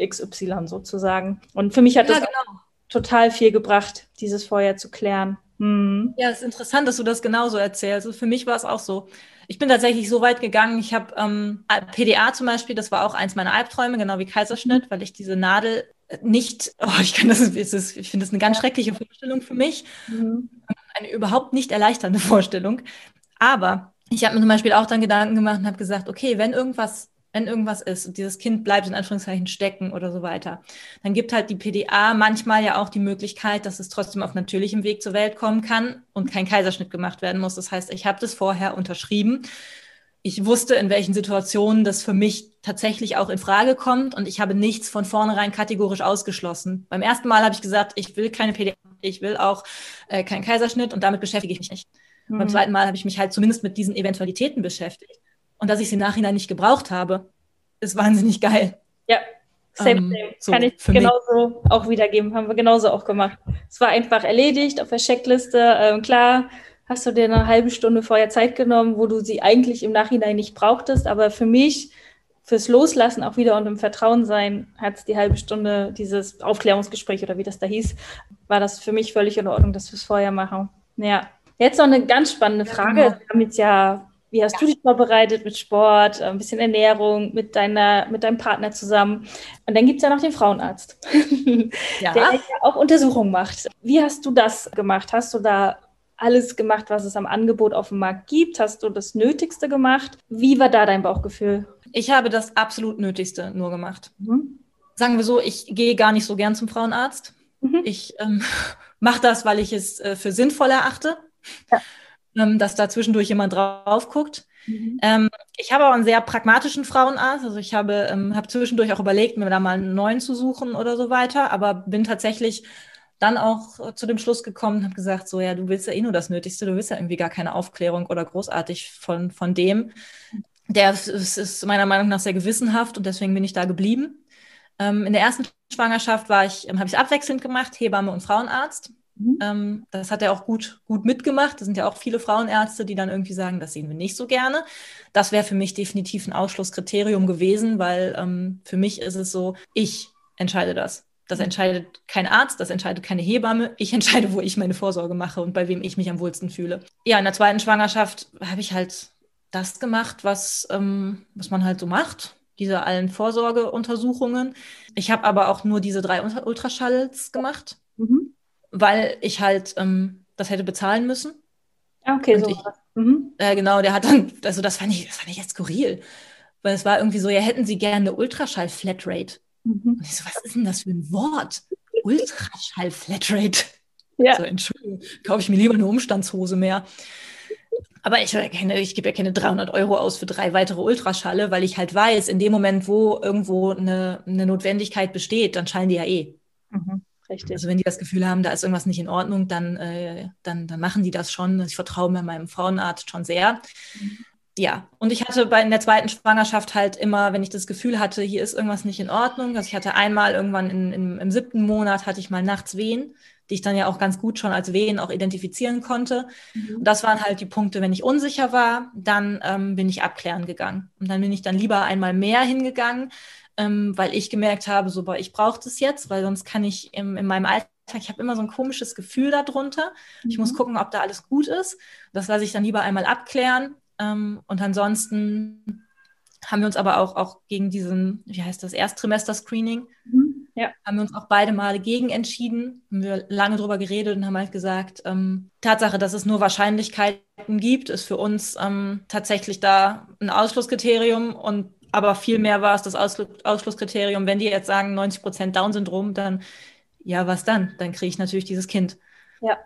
[SPEAKER 1] XY sozusagen. Und für mich hat ja, das genau. total viel gebracht, dieses vorher zu klären.
[SPEAKER 2] Hm. Ja, es ist interessant, dass du das genauso erzählst. Also für mich war es auch so. Ich bin tatsächlich so weit gegangen, ich habe ähm, PDA zum Beispiel, das war auch eins meiner Albträume, genau wie Kaiserschnitt, weil ich diese Nadel nicht, oh, ich kann das, ist, ich finde das eine ganz schreckliche Vorstellung für mich. Mhm. Eine überhaupt nicht erleichternde Vorstellung. Aber ich habe mir zum Beispiel auch dann Gedanken gemacht und habe gesagt, okay, wenn irgendwas wenn irgendwas ist und dieses Kind bleibt in Anführungszeichen stecken oder so weiter, dann gibt halt die PDA manchmal ja auch die Möglichkeit, dass es trotzdem auf natürlichem Weg zur Welt kommen kann und kein Kaiserschnitt gemacht werden muss. Das heißt, ich habe das vorher unterschrieben. Ich wusste, in welchen Situationen das für mich tatsächlich auch in Frage kommt und ich habe nichts von vornherein kategorisch ausgeschlossen. Beim ersten Mal habe ich gesagt, ich will keine PDA, ich will auch äh, keinen Kaiserschnitt und damit beschäftige ich mich nicht. Mhm. Beim zweiten Mal habe ich mich halt zumindest mit diesen Eventualitäten beschäftigt. Und dass ich sie nachhinein nicht gebraucht habe, ist wahnsinnig geil.
[SPEAKER 1] Ja, same, ähm, same. So Kann ich genauso mich. auch wiedergeben. Haben wir genauso auch gemacht. Es war einfach erledigt auf der Checkliste. Ähm, klar, hast du dir eine halbe Stunde vorher Zeit genommen, wo du sie eigentlich im Nachhinein nicht brauchtest. Aber für mich, fürs Loslassen auch wieder und im Vertrauen sein, hat es die halbe Stunde, dieses Aufklärungsgespräch oder wie das da hieß, war das für mich völlig in Ordnung, dass wir es vorher machen. Ja. Jetzt noch eine ganz spannende Frage. Ja, genau. Wir haben jetzt ja wie hast ja. du dich vorbereitet mit Sport, ein bisschen Ernährung, mit, deiner, mit deinem Partner zusammen? Und dann gibt es ja noch den Frauenarzt, ja. der ja auch Untersuchungen macht. Wie hast du das gemacht? Hast du da alles gemacht, was es am Angebot auf dem Markt gibt? Hast du das Nötigste gemacht? Wie war da dein Bauchgefühl?
[SPEAKER 2] Ich habe das absolut Nötigste nur gemacht. Mhm. Sagen wir so, ich gehe gar nicht so gern zum Frauenarzt. Mhm. Ich ähm, mache das, weil ich es äh, für sinnvoll erachte. Ja ähm, dass da zwischendurch jemand drauf guckt. Mhm. Ähm, ich habe auch einen sehr pragmatischen Frauenarzt. Also ich habe, ähm, habe zwischendurch auch überlegt, mir da mal einen neuen zu suchen oder so weiter, aber bin tatsächlich dann auch äh, zu dem Schluss gekommen und habe gesagt, so ja, du willst ja eh nur das Nötigste, du willst ja irgendwie gar keine Aufklärung oder großartig von, von dem. Der ist, ist meiner Meinung nach sehr gewissenhaft und deswegen bin ich da geblieben. Ähm, in der ersten Schwangerschaft war ich, ähm, habe ich abwechselnd gemacht, Hebamme und Frauenarzt. Mhm. Ähm, das hat er auch gut, gut mitgemacht. Das sind ja auch viele Frauenärzte, die dann irgendwie sagen, das sehen wir nicht so gerne. Das wäre für mich definitiv ein Ausschlusskriterium gewesen, weil ähm, für mich ist es so, ich entscheide das. Das mhm. entscheidet kein Arzt, das entscheidet keine Hebamme. Ich entscheide, wo ich meine Vorsorge mache und bei wem ich mich am wohlsten fühle. Ja, in der zweiten Schwangerschaft habe ich halt das gemacht, was, ähm, was man halt so macht diese allen Vorsorgeuntersuchungen. Ich habe aber auch nur diese drei Ultraschalls gemacht. Mhm weil ich halt ähm, das hätte bezahlen müssen.
[SPEAKER 1] Ah, okay, und so.
[SPEAKER 2] Ich, mhm. äh, genau, der hat dann, also das fand ich, das fand ich jetzt skurril. Weil es war irgendwie so, ja, hätten Sie gerne eine Ultraschall-Flatrate. Mhm. Und ich so, was ist denn das für ein Wort? Ultraschall-Flatrate. Ja. So, Entschuldigung, kaufe ich mir lieber eine Umstandshose mehr. Aber ich, ich gebe ja keine 300 Euro aus für drei weitere Ultraschalle, weil ich halt weiß, in dem Moment, wo irgendwo eine, eine Notwendigkeit besteht, dann schallen die ja eh. Richtig. Also wenn die das Gefühl haben, da ist irgendwas nicht in Ordnung, dann, äh, dann, dann machen die das schon. Ich vertraue mir meinem Frauenarzt schon sehr. Mhm. Ja, und ich hatte bei in der zweiten Schwangerschaft halt immer, wenn ich das Gefühl hatte, hier ist irgendwas nicht in Ordnung. Also ich hatte einmal irgendwann in, in, im siebten Monat hatte ich mal nachts Wehen, die ich dann ja auch ganz gut schon als Wehen auch identifizieren konnte. Mhm. Und das waren halt die Punkte, wenn ich unsicher war, dann ähm, bin ich abklären gegangen. Und dann bin ich dann lieber einmal mehr hingegangen, ähm, weil ich gemerkt habe, so, boah, ich brauche das jetzt, weil sonst kann ich im, in meinem Alltag, ich habe immer so ein komisches Gefühl darunter. Mhm. Ich muss mhm. gucken, ob da alles gut ist. Das lasse ich dann lieber einmal abklären. Ähm, und ansonsten haben wir uns aber auch, auch gegen diesen, wie heißt das, Ersttrimester-Screening, mhm. ja. haben wir uns auch beide Male gegen entschieden. Haben wir lange drüber geredet und haben halt gesagt, ähm, Tatsache, dass es nur Wahrscheinlichkeiten gibt, ist für uns ähm, tatsächlich da ein Ausschlusskriterium und aber vielmehr war es das Ausschlusskriterium, wenn die jetzt sagen 90 Prozent Down-Syndrom, dann ja, was dann? Dann kriege ich natürlich dieses Kind.
[SPEAKER 1] Ja,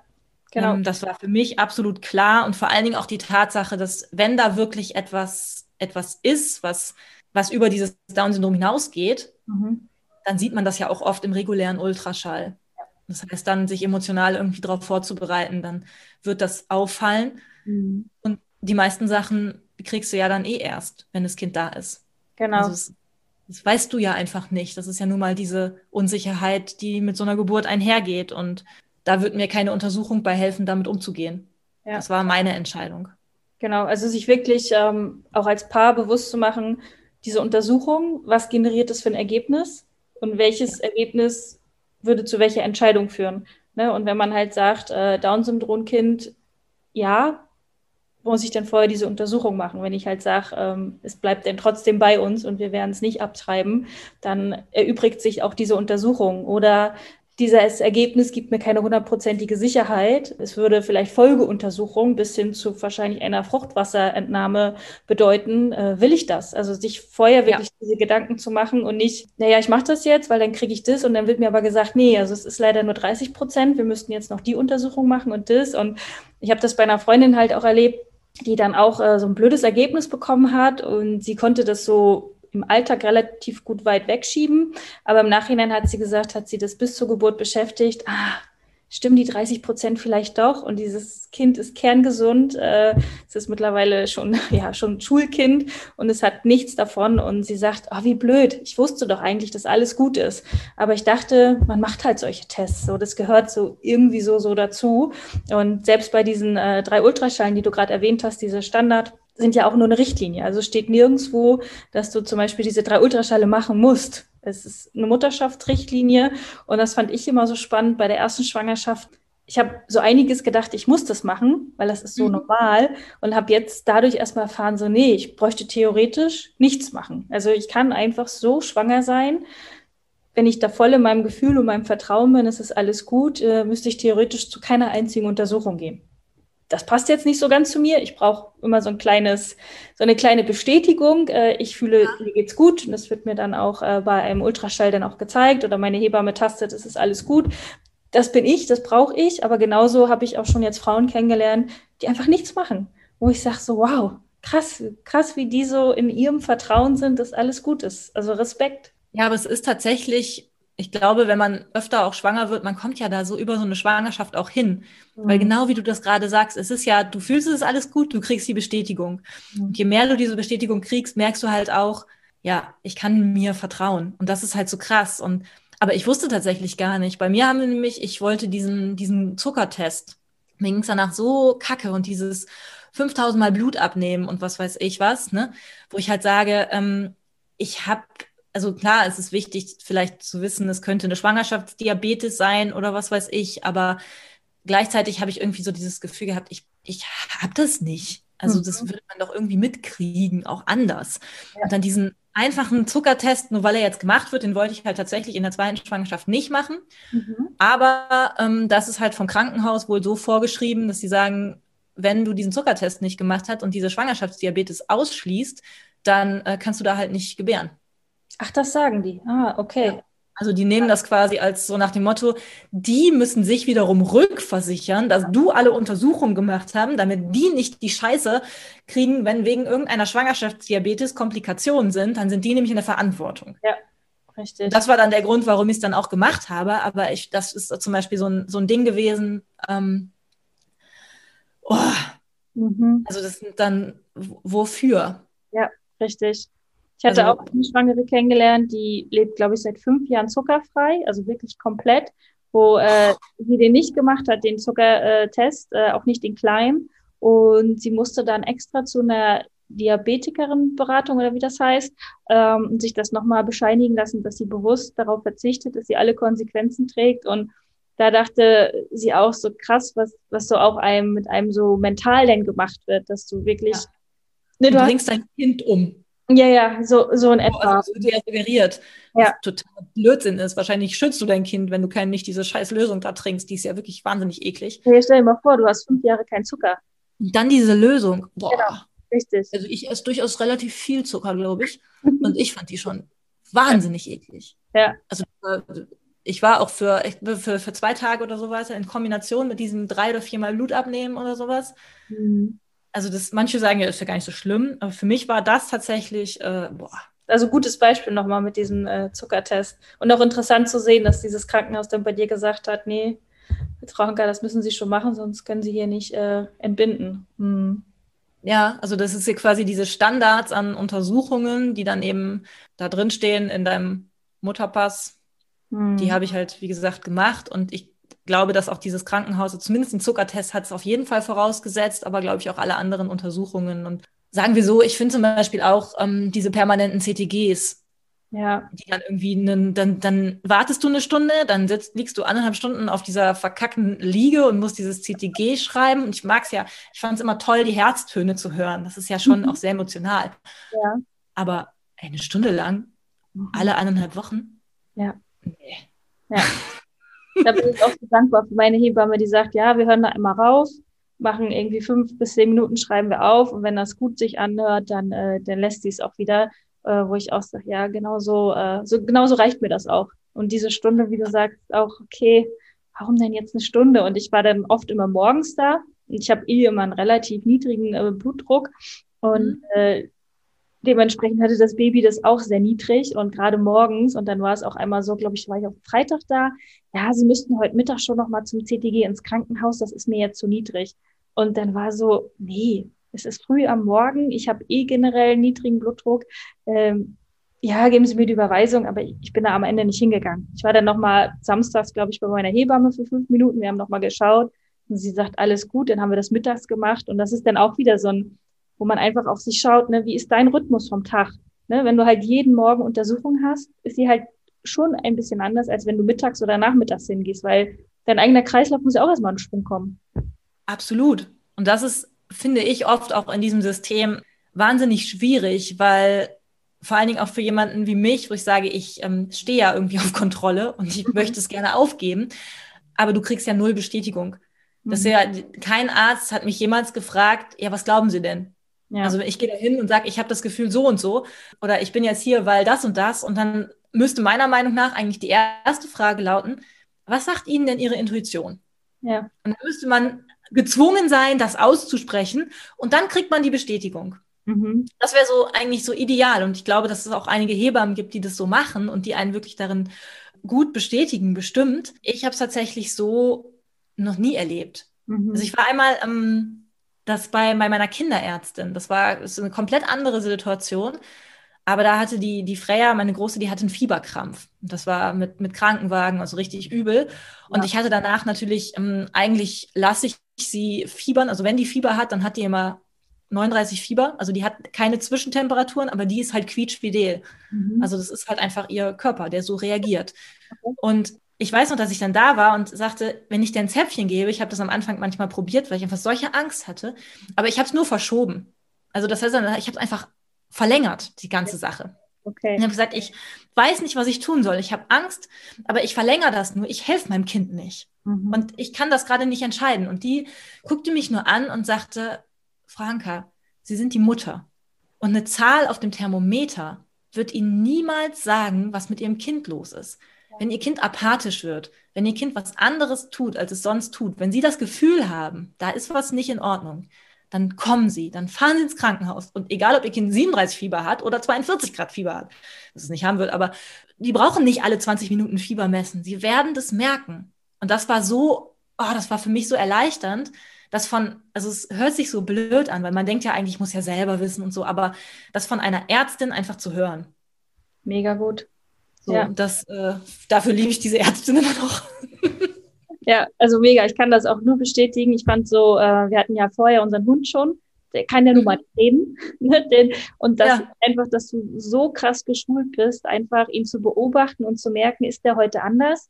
[SPEAKER 1] genau.
[SPEAKER 2] Ähm, das war für mich absolut klar und vor allen Dingen auch die Tatsache, dass wenn da wirklich etwas, etwas ist, was, was über dieses Down-Syndrom hinausgeht, mhm. dann sieht man das ja auch oft im regulären Ultraschall. Das heißt, dann sich emotional irgendwie darauf vorzubereiten, dann wird das auffallen.
[SPEAKER 1] Mhm.
[SPEAKER 2] Und die meisten Sachen kriegst du ja dann eh erst, wenn das Kind da ist.
[SPEAKER 1] Genau.
[SPEAKER 2] Also es, das weißt du ja einfach nicht. Das ist ja nun mal diese Unsicherheit, die mit so einer Geburt einhergeht. Und da wird mir keine Untersuchung bei helfen, damit umzugehen.
[SPEAKER 1] Ja.
[SPEAKER 2] Das war meine Entscheidung.
[SPEAKER 1] Genau, also sich wirklich ähm, auch als Paar bewusst zu machen, diese Untersuchung, was generiert das für ein Ergebnis und welches Ergebnis würde zu welcher Entscheidung führen. Ne? Und wenn man halt sagt, äh, Down-Syndrom-Kind, ja, muss ich dann vorher diese Untersuchung machen? Wenn ich halt sage, ähm, es bleibt denn trotzdem bei uns und wir werden es nicht abtreiben, dann erübrigt sich auch diese Untersuchung. Oder dieses Ergebnis gibt mir keine hundertprozentige Sicherheit. Es würde vielleicht Folgeuntersuchungen bis hin zu wahrscheinlich einer Fruchtwasserentnahme bedeuten. Äh, will ich das? Also sich vorher wirklich ja. diese Gedanken zu machen und nicht, naja, ich mache das jetzt, weil dann kriege ich das und dann wird mir aber gesagt, nee, also es ist leider nur 30 Prozent. Wir müssten jetzt noch die Untersuchung machen und das. Und ich habe das bei einer Freundin halt auch erlebt, die dann auch äh, so ein blödes Ergebnis bekommen hat und sie konnte das so im Alltag relativ gut weit wegschieben. Aber im Nachhinein hat sie gesagt, hat sie das bis zur Geburt beschäftigt. Ah, stimmen die 30 Prozent vielleicht doch? Und dieses Kind ist kerngesund. Äh, es ist mittlerweile schon, ja, schon Schulkind und es hat nichts davon. Und sie sagt, oh, wie blöd. Ich wusste doch eigentlich, dass alles gut ist. Aber ich dachte, man macht halt solche Tests. So, das gehört so irgendwie so, so dazu. Und selbst bei diesen äh, drei Ultraschallen, die du gerade erwähnt hast, diese Standard, sind ja auch nur eine Richtlinie. Also steht nirgendwo, dass du zum Beispiel diese drei Ultraschale machen musst. Es ist eine Mutterschaftsrichtlinie und das fand ich immer so spannend bei der ersten Schwangerschaft. Ich habe so einiges gedacht, ich muss das machen, weil das ist so mhm. normal und habe jetzt dadurch erstmal erfahren, so nee, ich bräuchte theoretisch nichts machen. Also ich kann einfach so schwanger sein. Wenn ich da voll in meinem Gefühl und meinem Vertrauen bin, ist es alles gut, äh, müsste ich theoretisch zu keiner einzigen Untersuchung gehen das passt jetzt nicht so ganz zu mir. Ich brauche immer so ein kleines, so eine kleine Bestätigung. Äh, ich fühle, mir geht's gut. Und das wird mir dann auch äh, bei einem Ultraschall dann auch gezeigt oder meine Hebamme tastet, es ist alles gut. Das bin ich, das brauche ich. Aber genauso habe ich auch schon jetzt Frauen kennengelernt, die einfach nichts machen. Wo ich sage so, wow, krass, krass, wie die so in ihrem Vertrauen sind, dass alles gut ist. Also Respekt.
[SPEAKER 2] Ja, aber es ist tatsächlich ich glaube, wenn man öfter auch schwanger wird, man kommt ja da so über so eine Schwangerschaft auch hin. Mhm. Weil genau wie du das gerade sagst, es ist ja, du fühlst es alles gut, du kriegst die Bestätigung. Mhm. Und je mehr du diese Bestätigung kriegst, merkst du halt auch, ja, ich kann mir vertrauen. Und das ist halt so krass. Und aber ich wusste tatsächlich gar nicht. Bei mir haben wir nämlich, ich wollte diesen, diesen Zuckertest. Mir ging es danach so kacke und dieses 5000 Mal Blut abnehmen und was weiß ich was, ne? Wo ich halt sage, ähm, ich habe also klar, es ist wichtig, vielleicht zu wissen, es könnte eine Schwangerschaftsdiabetes sein oder was weiß ich, aber gleichzeitig habe ich irgendwie so dieses Gefühl gehabt, ich, ich habe das nicht. Also mhm. das würde man doch irgendwie mitkriegen, auch anders. Ja. Und dann diesen einfachen Zuckertest, nur weil er jetzt gemacht wird, den wollte ich halt tatsächlich in der zweiten Schwangerschaft nicht machen. Mhm. Aber ähm, das ist halt vom Krankenhaus wohl so vorgeschrieben, dass sie sagen, wenn du diesen Zuckertest nicht gemacht hast und diese Schwangerschaftsdiabetes ausschließt, dann äh, kannst du da halt nicht gebären.
[SPEAKER 1] Ach, das sagen die. Ah, okay.
[SPEAKER 2] Also die nehmen das quasi als so nach dem Motto, die müssen sich wiederum rückversichern, dass du alle Untersuchungen gemacht haben, damit die nicht die Scheiße kriegen, wenn wegen irgendeiner Schwangerschaftsdiabetes Komplikationen sind, dann sind die nämlich in der Verantwortung.
[SPEAKER 1] Ja, richtig.
[SPEAKER 2] Das war dann der Grund, warum ich es dann auch gemacht habe. Aber ich, das ist zum Beispiel so ein, so ein Ding gewesen. Ähm, oh, mhm. Also das sind dann wofür?
[SPEAKER 1] Ja, richtig. Ich hatte also, auch eine Schwangere kennengelernt, die lebt, glaube ich, seit fünf Jahren zuckerfrei, also wirklich komplett, wo äh, sie den nicht gemacht hat, den Zuckertest, äh, auch nicht den kleinen. Und sie musste dann extra zu einer Diabetikerin-Beratung oder wie das heißt, ähm, und sich das nochmal bescheinigen lassen, dass sie bewusst darauf verzichtet, dass sie alle Konsequenzen trägt. Und da dachte sie auch so krass, was, was so auch einem mit einem so mental denn gemacht wird, dass du wirklich. Ja.
[SPEAKER 2] Ne, du, du bringst dein Kind um.
[SPEAKER 1] Ja, ja, so, so in etwa.
[SPEAKER 2] Also, so ja suggeriert. Ja. Was total Blödsinn ist. Wahrscheinlich schützt du dein Kind, wenn du kein, nicht diese scheiß Lösung da trinkst. Die ist ja wirklich wahnsinnig eklig.
[SPEAKER 1] Ja, stell dir mal vor, du hast fünf Jahre keinen Zucker.
[SPEAKER 2] Und dann diese Lösung. Boah. Genau,
[SPEAKER 1] richtig.
[SPEAKER 2] Also ich esse durchaus relativ viel Zucker, glaube ich. Und ich fand die schon wahnsinnig eklig.
[SPEAKER 1] Ja.
[SPEAKER 2] Also ich war auch für, für, für zwei Tage oder sowas in Kombination mit diesem drei oder viermal Blut abnehmen oder sowas. Mhm also das, manche sagen ja, ist ja gar nicht so schlimm, aber für mich war das tatsächlich, äh, boah,
[SPEAKER 1] Also gutes Beispiel nochmal mit diesem äh, Zuckertest. Und auch interessant zu sehen, dass dieses Krankenhaus dann bei dir gesagt hat, nee, Frau Hanker, das müssen Sie schon machen, sonst können Sie hier nicht äh, entbinden. Hm.
[SPEAKER 2] Ja, also das ist hier quasi diese Standards an Untersuchungen, die dann eben da drin stehen in deinem Mutterpass.
[SPEAKER 1] Hm.
[SPEAKER 2] Die habe ich halt, wie gesagt, gemacht und ich glaube, dass auch dieses Krankenhaus, zumindest den Zuckertest hat es auf jeden Fall vorausgesetzt, aber glaube ich auch alle anderen Untersuchungen. Und sagen wir so, ich finde zum Beispiel auch ähm, diese permanenten CTGs,
[SPEAKER 1] Ja,
[SPEAKER 2] die dann irgendwie, einen, dann, dann wartest du eine Stunde, dann sitzt, liegst du anderthalb Stunden auf dieser verkackten Liege und musst dieses CTG schreiben. Und ich mag es ja, ich fand es immer toll, die Herztöne zu hören. Das ist ja schon
[SPEAKER 1] Mhm.
[SPEAKER 2] auch sehr emotional.
[SPEAKER 1] Ja.
[SPEAKER 2] Aber eine Stunde lang, alle eineinhalb Wochen?
[SPEAKER 1] Ja.
[SPEAKER 2] Nee.
[SPEAKER 1] da bin ich auch so dankbar für meine Hebamme, die sagt, ja, wir hören da immer rauf, machen irgendwie fünf bis zehn Minuten, schreiben wir auf und wenn das gut sich anhört, dann, äh, dann lässt sie es auch wieder, äh, wo ich auch sage, ja, genau so, äh, so, genau so reicht mir das auch. Und diese Stunde, wie du sagst, auch, okay, warum denn jetzt eine Stunde? Und ich war dann oft immer morgens da und ich habe eh immer einen relativ niedrigen äh, Blutdruck und äh, dementsprechend hatte das Baby das auch sehr niedrig und gerade morgens und dann war es auch einmal so, glaube ich, war ich auf Freitag da. Ja, Sie müssten heute Mittag schon noch mal zum CTG ins Krankenhaus, das ist mir jetzt zu niedrig. Und dann war so, nee, es ist früh am Morgen, ich habe eh generell niedrigen Blutdruck. Ähm, ja, geben Sie mir die Überweisung, aber ich, bin da am Ende nicht hingegangen. Ich war dann noch mal samstags, glaube ich, bei meiner Hebamme für fünf Minuten. Wir haben noch mal geschaut und sie sagt, alles gut. Dann haben wir das mittags gemacht und das ist dann auch wieder so ein, wo man einfach auf sich schaut, ne, wie ist dein Rhythmus vom Tag? Ne, wenn du halt jeden Morgen Untersuchung hast, ist sie halt schon ein bisschen anders, als wenn du mittags oder nachmittags hingehst, weil dein eigener Kreislauf muss ja auch erstmal in Schwung kommen.
[SPEAKER 2] Absolut. Und das ist, finde ich, oft auch in diesem System wahnsinnig schwierig, weil vor allen Dingen auch für jemanden wie mich, wo ich sage, ich ähm, stehe ja irgendwie auf Kontrolle und ich möchte es gerne aufgeben, aber du kriegst ja null Bestätigung. Das ist ja, kein Arzt hat mich jemals gefragt, ja, was glauben Sie denn?
[SPEAKER 1] Ja.
[SPEAKER 2] Also ich gehe da hin und sage, ich habe das Gefühl so und so oder ich bin jetzt hier, weil das und das und dann müsste meiner Meinung nach eigentlich die erste Frage lauten, was sagt Ihnen denn Ihre Intuition?
[SPEAKER 1] ja.
[SPEAKER 2] Und dann müsste man gezwungen sein, das auszusprechen und dann kriegt man die Bestätigung.
[SPEAKER 1] Mhm.
[SPEAKER 2] Das wäre so eigentlich so ideal und ich glaube, dass es auch einige Hebammen gibt, die das so machen und die einen wirklich darin gut bestätigen, bestimmt. Ich habe es tatsächlich so noch nie erlebt.
[SPEAKER 1] Mhm.
[SPEAKER 2] Also ich war einmal ähm, das bei, bei meiner Kinderärztin. Das war ist eine komplett andere Situation. Aber da hatte die, die Freya, meine Große, die hatte einen Fieberkrampf. Das war mit, mit Krankenwagen, also richtig übel. Und
[SPEAKER 1] Ja.
[SPEAKER 2] ich hatte danach natürlich, ähm, eigentlich lasse ich sie fiebern. Also wenn die Fieber hat, dann hat die immer 39 Fieber. Also die hat keine Zwischentemperaturen, aber die ist halt quietschfidel.
[SPEAKER 1] Mhm.
[SPEAKER 2] Also das ist halt einfach ihr Körper, der so reagiert. Und ich weiß noch, dass ich dann da war und sagte, wenn ich dir ein Zäpfchen gebe, ich habe das am Anfang manchmal probiert, weil ich einfach solche Angst hatte, aber ich habe es nur verschoben. Also das heißt, ich habe es einfach verlängert, die ganze Sache.
[SPEAKER 1] okay.
[SPEAKER 2] Ich habe gesagt, ich weiß nicht, was ich tun soll. Ich habe Angst, aber ich verlängere das nur. Ich helfe meinem Kind nicht.
[SPEAKER 1] Mhm.
[SPEAKER 2] Und ich kann das gerade nicht entscheiden. Und die guckte mich nur an und sagte, Franka, Sie sind die Mutter. Und eine Zahl auf dem Thermometer wird Ihnen niemals sagen, was mit Ihrem Kind los ist. Wenn Ihr Kind apathisch wird, wenn Ihr Kind was anderes tut, als es sonst tut, wenn Sie das Gefühl haben, da ist was nicht in Ordnung, dann kommen Sie, dann fahren Sie ins Krankenhaus. Und egal, ob Ihr Kind 37 Fieber hat oder 42 Grad Fieber hat, das es nicht haben wird, aber die brauchen nicht alle 20 Minuten Fieber messen. Sie werden das merken. Und das war so, oh, das war für mich so erleichternd, dass von, also es hört sich so blöd an, weil man denkt ja eigentlich, ich muss ja selber wissen und so, aber das von einer Ärztin einfach zu hören.
[SPEAKER 1] Mega gut.
[SPEAKER 2] So,
[SPEAKER 1] Ja.
[SPEAKER 2] das, äh, dafür liebe ich diese Ärztin immer noch.
[SPEAKER 1] Ja, also mega. Ich kann das auch nur bestätigen. Ich fand so, äh, wir hatten ja vorher unseren Hund schon. Der kann ja nun mal nicht reden. Ne? Den, und das
[SPEAKER 2] Ja.
[SPEAKER 1] ist einfach, dass du so krass geschult bist, einfach ihn zu beobachten und zu merken, ist der heute anders?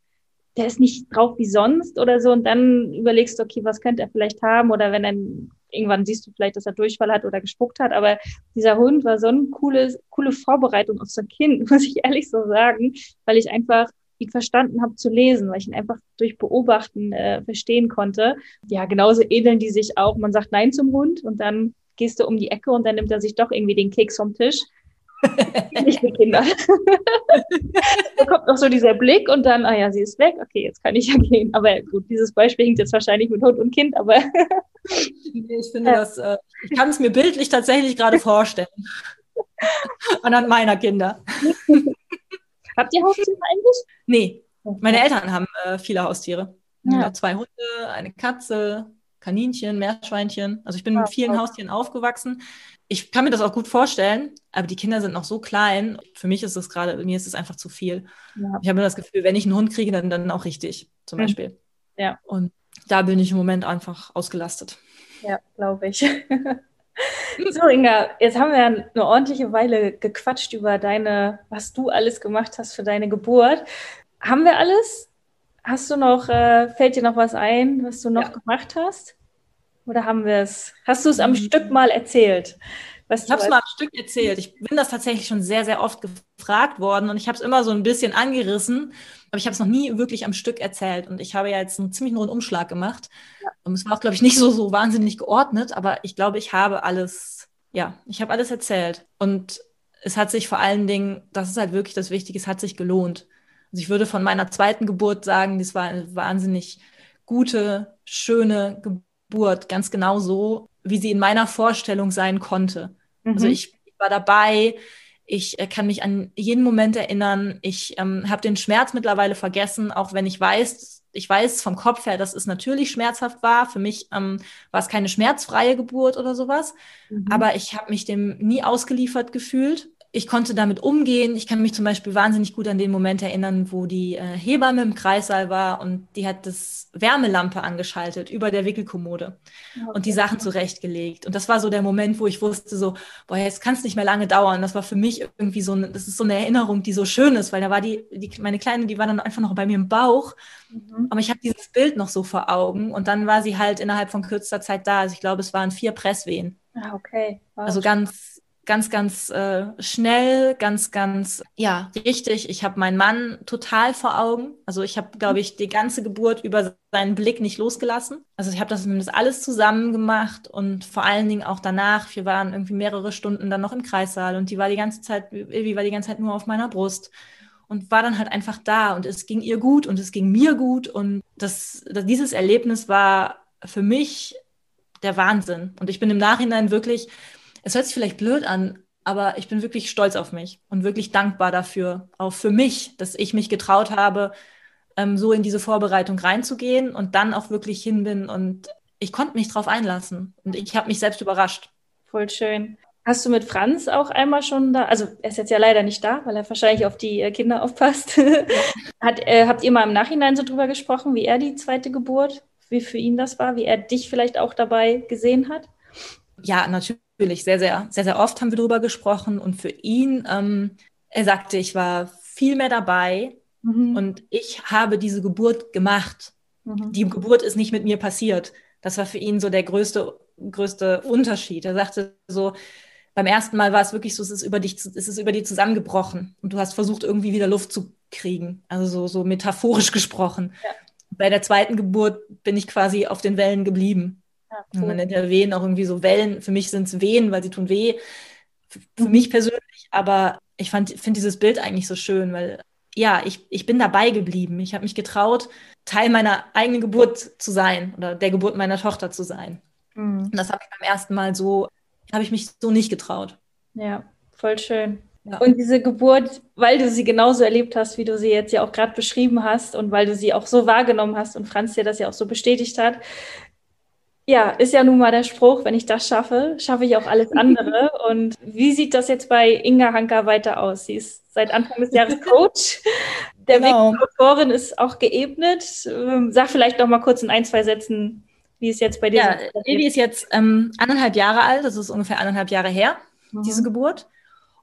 [SPEAKER 1] Der ist nicht drauf wie sonst oder so. Und dann überlegst du, okay, was könnte er vielleicht haben? Oder wenn dann irgendwann siehst du vielleicht, dass er Durchfall hat oder gespuckt hat. Aber dieser Hund war so eine coole, coole Vorbereitung auf so Kind, muss ich ehrlich so sagen, weil ich einfach ihn verstanden habe zu lesen, weil ich ihn einfach durch Beobachten äh, verstehen konnte. Ja, genauso ähneln die sich auch. Man sagt Nein zum Hund und dann gehst du um die Ecke und dann nimmt er sich doch irgendwie den Keks vom Tisch. Nicht die Kinder. da kommt noch so dieser Blick und dann, ah ja, sie ist weg, okay, jetzt kann ich ja gehen. Aber gut, dieses Beispiel hinkt jetzt wahrscheinlich mit Hund und Kind, aber
[SPEAKER 2] Ich finde das, äh, ich kann es mir bildlich tatsächlich gerade vorstellen. Anhand meiner Kinder.
[SPEAKER 1] Habt ihr Haustiere eigentlich?
[SPEAKER 2] Nee, meine Eltern haben äh, viele Haustiere.
[SPEAKER 1] Ja.
[SPEAKER 2] Zwei Hunde, eine Katze, Kaninchen, Meerschweinchen. Also ich bin
[SPEAKER 1] Ja,
[SPEAKER 2] mit vielen
[SPEAKER 1] toll.
[SPEAKER 2] Haustieren aufgewachsen. Ich kann mir das auch gut vorstellen, aber die Kinder sind noch so klein. Für mich ist es gerade, mir ist es einfach zu viel.
[SPEAKER 1] Ja.
[SPEAKER 2] Ich habe das Gefühl, wenn ich einen Hund kriege, dann, dann auch richtig, zum
[SPEAKER 1] Mhm.
[SPEAKER 2] Beispiel.
[SPEAKER 1] Ja.
[SPEAKER 2] Und da bin ich im Moment einfach ausgelastet.
[SPEAKER 1] Ja, glaube ich. so, Inga, jetzt haben wir eine ordentliche Weile gequatscht über deine, was du alles gemacht hast für deine Geburt. Haben wir alles? Hast du noch, äh, fällt dir noch was ein, was du noch
[SPEAKER 2] Ja.
[SPEAKER 1] gemacht hast? Oder haben wir es? Hast du es am
[SPEAKER 2] Mhm.
[SPEAKER 1] Stück mal erzählt? Was
[SPEAKER 2] Ich habe es mal ein Stück erzählt. Ich bin das tatsächlich schon sehr, sehr oft gefragt worden und ich habe es immer so ein bisschen angerissen, aber ich habe es noch nie wirklich am Stück erzählt. Und ich habe ja jetzt einen ziemlichen Rundumschlag gemacht. Und es war auch, glaube ich, nicht so, so wahnsinnig geordnet, aber ich glaube, ich habe alles, ja, ich habe alles erzählt. Und es hat sich vor allen Dingen, das ist halt wirklich das Wichtige, es hat sich gelohnt. Also ich würde von meiner zweiten Geburt sagen, das war eine wahnsinnig gute, schöne Geburt, ganz genau so, wie sie in meiner Vorstellung sein konnte. Also
[SPEAKER 1] Mhm.
[SPEAKER 2] ich war dabei, ich äh, kann mich an jeden Moment erinnern. Ich ähm, habe den Schmerz mittlerweile vergessen, auch wenn ich weiß, ich weiß vom Kopf her, dass es natürlich schmerzhaft war. Für mich ähm, war es keine schmerzfreie Geburt oder sowas,
[SPEAKER 1] Mhm.
[SPEAKER 2] aber ich habe mich dem nie ausgeliefert gefühlt. Ich konnte damit umgehen. Ich kann mich zum Beispiel wahnsinnig gut an den Moment erinnern, wo die äh, Hebamme im Kreissaal war und die hat das Wärmelampe angeschaltet über der Wickelkommode und die Sachen zurechtgelegt. Und das war so der Moment, wo ich wusste so, boah, jetzt kann es nicht mehr lange dauern. Das war für mich irgendwie so, eine, das ist so eine Erinnerung, die so schön ist, weil da war die, die meine Kleine, die war dann einfach noch bei mir im Bauch.
[SPEAKER 1] Mhm.
[SPEAKER 2] Aber ich habe dieses Bild noch so vor Augen und dann war sie halt innerhalb von kürzester Zeit da. Also ich glaube, es waren vier Presswehen.
[SPEAKER 1] Ah, okay. Wow.
[SPEAKER 2] Also ganz, ganz, ganz äh, schnell, ganz, ganz, ja, richtig. Ich habe meinen Mann total vor Augen. Also ich habe, glaube ich, die ganze Geburt über seinen Blick nicht losgelassen. Also ich habe das, das alles zusammen gemacht und vor allen Dingen auch danach. Wir waren irgendwie mehrere Stunden dann noch im Kreissaal und die war die ganze Zeit, Ilvi war die ganze Zeit nur auf meiner Brust und war dann halt einfach da und es ging ihr gut und es ging mir gut und das, das dieses Erlebnis war für mich der Wahnsinn und ich bin im Nachhinein wirklich es hört sich vielleicht blöd an, aber ich bin wirklich stolz auf mich und wirklich dankbar dafür, auch für mich, dass ich mich getraut habe, ähm, so in diese Vorbereitung reinzugehen und dann auch wirklich hin bin und ich konnte mich drauf einlassen und ich habe mich selbst überrascht.
[SPEAKER 1] Voll schön. Hast du mit Franz auch einmal schon da, also er ist jetzt ja leider nicht da, weil er wahrscheinlich auf die äh, Kinder aufpasst. Hat, äh, habt ihr mal im Nachhinein so drüber gesprochen, wie er die zweite Geburt, wie für ihn das war, wie er dich vielleicht auch dabei gesehen hat?
[SPEAKER 2] Ja, natürlich, sehr, sehr, sehr, sehr oft haben wir darüber gesprochen und für ihn, ähm, er sagte, ich war viel mehr dabei
[SPEAKER 1] Mhm.
[SPEAKER 2] und ich habe diese Geburt gemacht.
[SPEAKER 1] Mhm.
[SPEAKER 2] die Geburt ist nicht mit mir passiert. Das war für ihn so der größte, größte Unterschied. Er sagte so, beim ersten Mal war es wirklich so, es ist über dich, es ist über dir zusammengebrochen und du hast versucht, irgendwie wieder Luft zu kriegen. Also so, so metaphorisch gesprochen.
[SPEAKER 1] Ja.
[SPEAKER 2] Bei der zweiten Geburt bin ich quasi auf den Wellen geblieben.
[SPEAKER 1] Ja, cool.
[SPEAKER 2] Man nennt ja Wehen auch irgendwie so Wellen. Für mich sind es Wehen, weil sie tun weh. Für, mich persönlich, aber ich finde dieses Bild eigentlich so schön, weil ja, ich, ich bin dabei geblieben. Ich habe mich getraut, Teil meiner eigenen Geburt zu sein oder der Geburt meiner Tochter zu sein.
[SPEAKER 1] Mhm.
[SPEAKER 2] Und das habe ich beim ersten Mal so, habe ich mich so nicht getraut.
[SPEAKER 1] Ja, voll schön.
[SPEAKER 2] Ja.
[SPEAKER 1] Und diese Geburt, weil du sie genauso erlebt hast, wie du sie jetzt ja auch gerade beschrieben hast und weil du sie auch so wahrgenommen hast und Franz dir das ja auch so bestätigt hat, ja, ist ja nun mal der Spruch, wenn ich das schaffe, schaffe ich auch alles andere. Und wie sieht das jetzt bei Inga Hanker weiter aus? Sie ist seit Anfang des Jahres Coach. Der
[SPEAKER 2] Genau.
[SPEAKER 1] Weg zur Autorin ist auch geebnet. Ähm, Sag vielleicht noch mal kurz in ein, zwei Sätzen, wie es jetzt bei dir
[SPEAKER 2] Ja,
[SPEAKER 1] so
[SPEAKER 2] Evi ist jetzt ähm, anderthalb Jahre alt, das ist ungefähr anderthalb Jahre her,
[SPEAKER 1] Mhm.
[SPEAKER 2] diese Geburt.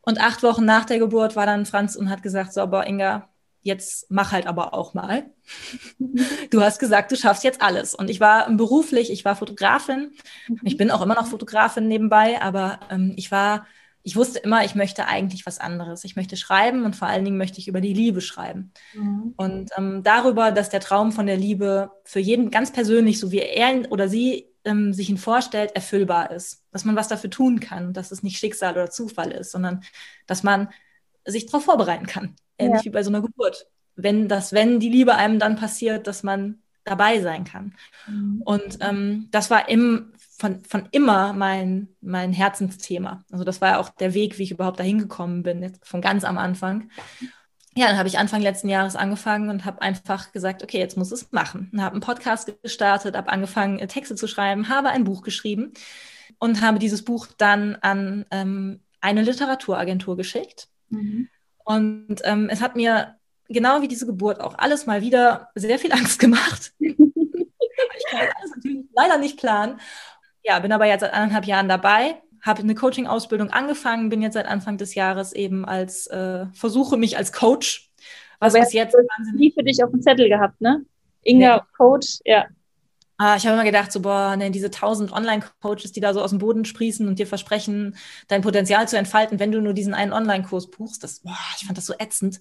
[SPEAKER 2] Und acht Wochen nach der Geburt war dann Franz und hat gesagt, so, aber Inga, jetzt mach halt aber auch mal. Du hast gesagt, du schaffst jetzt alles. Und ich war beruflich, ich war Fotografin. Ich bin auch immer noch Fotografin nebenbei, aber ähm, ich war, ich wusste immer, ich möchte eigentlich was anderes. Ich möchte schreiben und vor allen Dingen möchte ich über die Liebe schreiben.
[SPEAKER 1] Mhm.
[SPEAKER 2] Und ähm, darüber, dass der Traum von der Liebe für jeden ganz persönlich, so wie er oder sie ähm, sich ihn vorstellt, erfüllbar ist. Dass man was dafür tun kann, dass es nicht Schicksal oder Zufall ist, sondern dass man sich darauf vorbereiten kann. Ähnlich
[SPEAKER 1] Ja.
[SPEAKER 2] wie bei so einer Geburt. Wenn das, wenn die Liebe einem dann passiert, dass man dabei sein kann.
[SPEAKER 1] Mhm.
[SPEAKER 2] Und ähm, das war im, von, von immer mein, mein Herzensthema. Also das war ja auch der Weg, wie ich überhaupt dahin gekommen bin, jetzt von ganz am Anfang. Ja, dann habe ich Anfang letzten Jahres angefangen und habe einfach gesagt, okay, jetzt muss es machen. Und habe einen Podcast gestartet, habe angefangen, äh, Texte zu schreiben, habe ein Buch geschrieben und habe dieses Buch dann an ähm, eine Literaturagentur geschickt. Mhm. Und ähm, es hat mir genau wie diese Geburt auch alles mal wieder sehr viel Angst gemacht. ich kann das natürlich leider nicht planen. Ja, bin aber jetzt seit anderthalb Jahren dabei, habe eine Coaching-Ausbildung angefangen, bin jetzt seit Anfang des Jahres eben als, äh, versuche mich als Coach,
[SPEAKER 1] was aber bis jetzt nie für dich auf dem Zettel gehabt, ne? Inga, nee. Coach, ja.
[SPEAKER 2] Ah, ich habe immer gedacht, so, boah, ne, diese tausend Online-Coaches, die da so aus dem Boden sprießen und dir versprechen, dein Potenzial zu entfalten, wenn du nur diesen einen Online-Kurs buchst, das, boah, ich fand das so ätzend.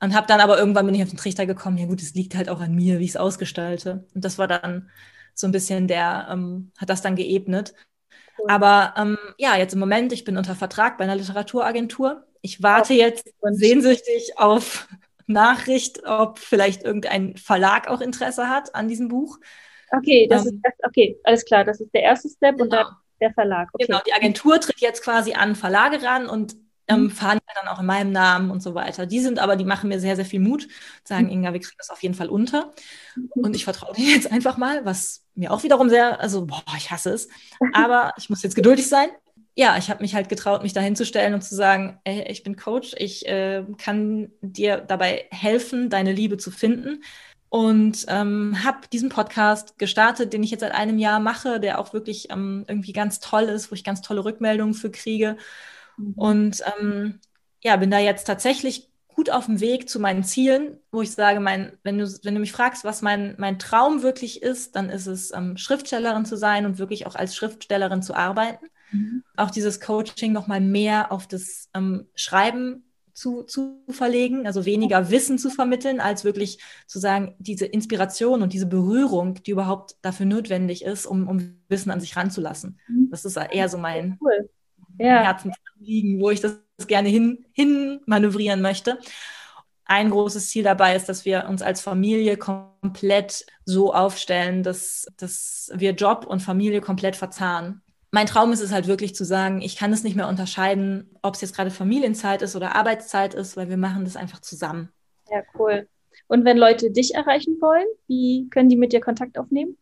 [SPEAKER 2] Und habe dann aber irgendwann bin ich auf den Trichter gekommen, ja gut, es liegt halt auch an mir, wie ich es ausgestalte. Und das war dann so ein bisschen der, ähm, hat das dann geebnet. Cool. Aber ähm, ja, jetzt im Moment, ich bin unter Vertrag bei einer Literaturagentur. Ich warte oh, jetzt sehnsüchtig auf Nachricht, ob vielleicht irgendein Verlag auch Interesse hat an diesem Buch.
[SPEAKER 1] Okay, das ähm, ist okay, alles klar. Das ist der erste Step genau. und dann der Verlag.
[SPEAKER 2] Okay. Genau, die Agentur tritt jetzt quasi an Verlage ran und ähm, mhm. fahren dann auch in meinem Namen und so weiter. Die sind aber, die machen mir sehr, sehr viel Mut, sagen, mhm. Inga, wir kriegen das auf jeden Fall unter. Mhm. Und ich vertraue denen jetzt einfach mal, was mir auch wiederum sehr, also, boah, ich hasse es. Aber ich muss jetzt geduldig sein. Ja, ich habe mich halt getraut, mich dahin zu stellen und zu sagen, ey, ich bin Coach, ich äh, kann dir dabei helfen, deine Liebe zu finden. Und ähm, habe diesen Podcast gestartet, den ich jetzt seit einem Jahr mache, der auch wirklich ähm, irgendwie ganz toll ist, wo ich ganz tolle Rückmeldungen für kriege. Mhm. Und ähm, ja, bin da jetzt tatsächlich gut auf dem Weg zu meinen Zielen, wo ich sage, mein, wenn, du, wenn du mich fragst, was mein, mein Traum wirklich ist, dann ist es, ähm, Schriftstellerin zu sein und wirklich auch als Schriftstellerin zu arbeiten. Mhm. Auch dieses Coaching nochmal mehr auf das ähm, Schreiben zu, zu verlegen, also weniger Wissen zu vermitteln, als wirklich zu sagen, diese Inspiration und diese Berührung, die überhaupt dafür notwendig ist, um, um Wissen an sich ranzulassen. Mhm. Das ist eher so mein, cool ja. Herzensanliegen, wo ich das gerne hin, hin manövrieren möchte. Ein großes Ziel dabei ist, dass wir uns als Familie komplett so aufstellen, dass, dass wir Job und Familie komplett verzahnen. Mein Traum ist es halt wirklich zu sagen, ich kann es nicht mehr unterscheiden, ob es jetzt gerade Familienzeit ist oder Arbeitszeit ist, weil wir machen das einfach zusammen.
[SPEAKER 1] Ja, cool. Und wenn Leute dich erreichen wollen, wie können die mit dir Kontakt aufnehmen?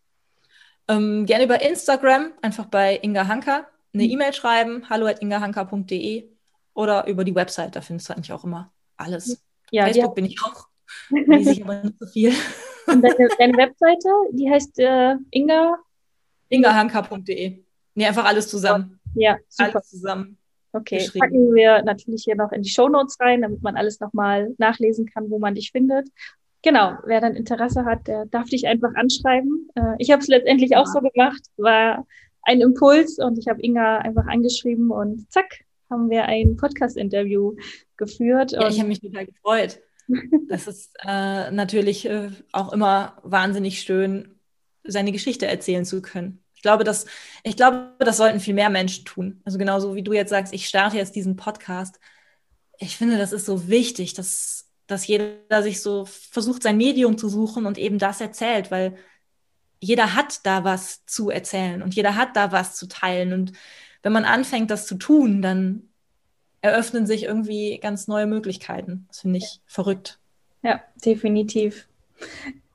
[SPEAKER 2] Ähm, gerne über Instagram, einfach bei Inga Hanker eine E-Mail schreiben, hallo.ingahanka.de oder über die Website, da findest du eigentlich auch immer alles. Ja, Facebook bin ich auch, lese ich aber nicht so viel.
[SPEAKER 1] Und deine, deine Webseite, die heißt äh, Inga?
[SPEAKER 2] ingahanka.de. Nee, einfach alles zusammen.
[SPEAKER 1] Ja,
[SPEAKER 2] super. Alles zusammen.
[SPEAKER 1] Okay, packen wir natürlich hier noch in die Show Notes rein, damit man alles nochmal nachlesen kann, wo man dich findet. Genau, wer dann Interesse hat, der darf dich einfach anschreiben. Äh, ich habe es letztendlich ja. auch so gemacht, war ein Impuls und ich habe Inga einfach angeschrieben und zack, haben wir ein Podcast-Interview geführt.
[SPEAKER 2] Ja, ich habe mich total gefreut. Das ist äh, natürlich äh, auch immer wahnsinnig schön, seine Geschichte erzählen zu können. Ich glaube, dass, ich glaube, das sollten viel mehr Menschen tun. Also genauso wie du jetzt sagst, ich starte jetzt diesen Podcast. Ich finde, das ist so wichtig, dass, dass jeder sich so versucht, sein Medium zu suchen und eben das erzählt, weil jeder hat da was zu erzählen und jeder hat da was zu teilen. Und wenn man anfängt, das zu tun, dann eröffnen sich irgendwie ganz neue Möglichkeiten. Das finde ich verrückt.
[SPEAKER 1] Ja, definitiv.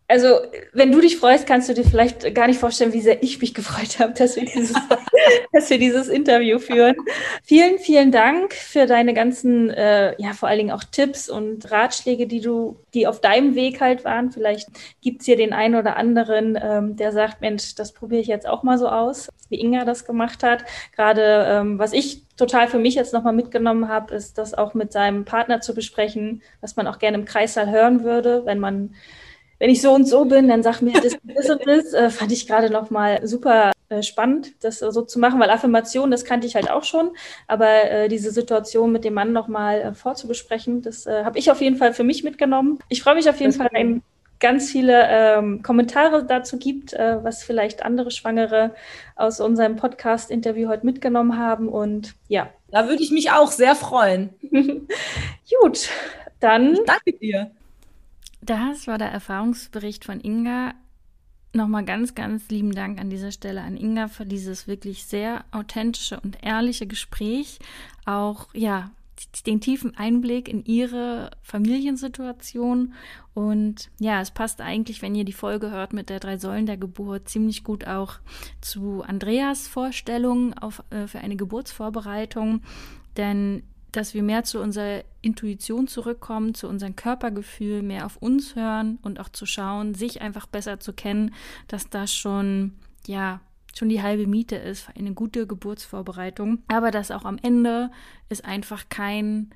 [SPEAKER 1] Also, wenn du dich freust, kannst du dir vielleicht gar nicht vorstellen, wie sehr ich mich gefreut habe, dass wir dieses, dass wir dieses Interview führen. Vielen, vielen Dank für deine ganzen, äh, ja, vor allen Dingen auch Tipps und Ratschläge, die du, die auf deinem Weg halt waren. Vielleicht gibt es hier den einen oder anderen, ähm, der sagt, Mensch, das probiere ich jetzt auch mal so aus, wie Inga das gemacht hat. Gerade ähm, was ich total für mich jetzt nochmal mitgenommen habe, ist das auch mit seinem Partner zu besprechen, was man auch gerne im Kreissaal hören würde, wenn man wenn ich so und so bin, dann sag mir das, das und das. Äh, fand ich gerade noch mal super äh, spannend, das so zu machen, weil Affirmation, das kannte ich halt auch schon, aber äh, diese Situation mit dem Mann noch mal äh, vorzubesprechen, das äh, habe ich auf jeden Fall für mich mitgenommen. Ich freue mich auf jeden das Fall, wenn ganz viele ähm, Kommentare dazu gibt, äh, was vielleicht andere Schwangere aus unserem Podcast-Interview heute mitgenommen haben und ja.
[SPEAKER 2] Da würde ich mich auch sehr freuen.
[SPEAKER 1] Gut, dann.
[SPEAKER 2] Ich danke dir.
[SPEAKER 3] Das war der Erfahrungsbericht von Inga.
[SPEAKER 1] nochmal ganz, ganz lieben Dank an dieser Stelle an Inga für dieses wirklich sehr authentische und ehrliche Gespräch. Auch, ja, den tiefen Einblick in ihre Familiensituation. Und ja, es passt eigentlich, wenn ihr die Folge hört mit der drei Säulen der Geburt, ziemlich gut auch zu Andreas Vorstellung auf, äh, für eine Geburtsvorbereitung. Denn dass wir mehr zu unserer Intuition zurückkommen, zu unserem Körpergefühl, mehr auf uns hören und auch zu schauen, sich einfach besser zu kennen, dass das schon, ja, schon die halbe Miete ist für eine gute Geburtsvorbereitung. Aber dass auch am Ende es einfach kein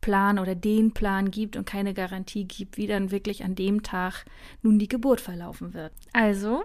[SPEAKER 1] Plan oder den Plan gibt und keine Garantie gibt, wie dann wirklich an dem Tag nun die Geburt verlaufen wird. Also,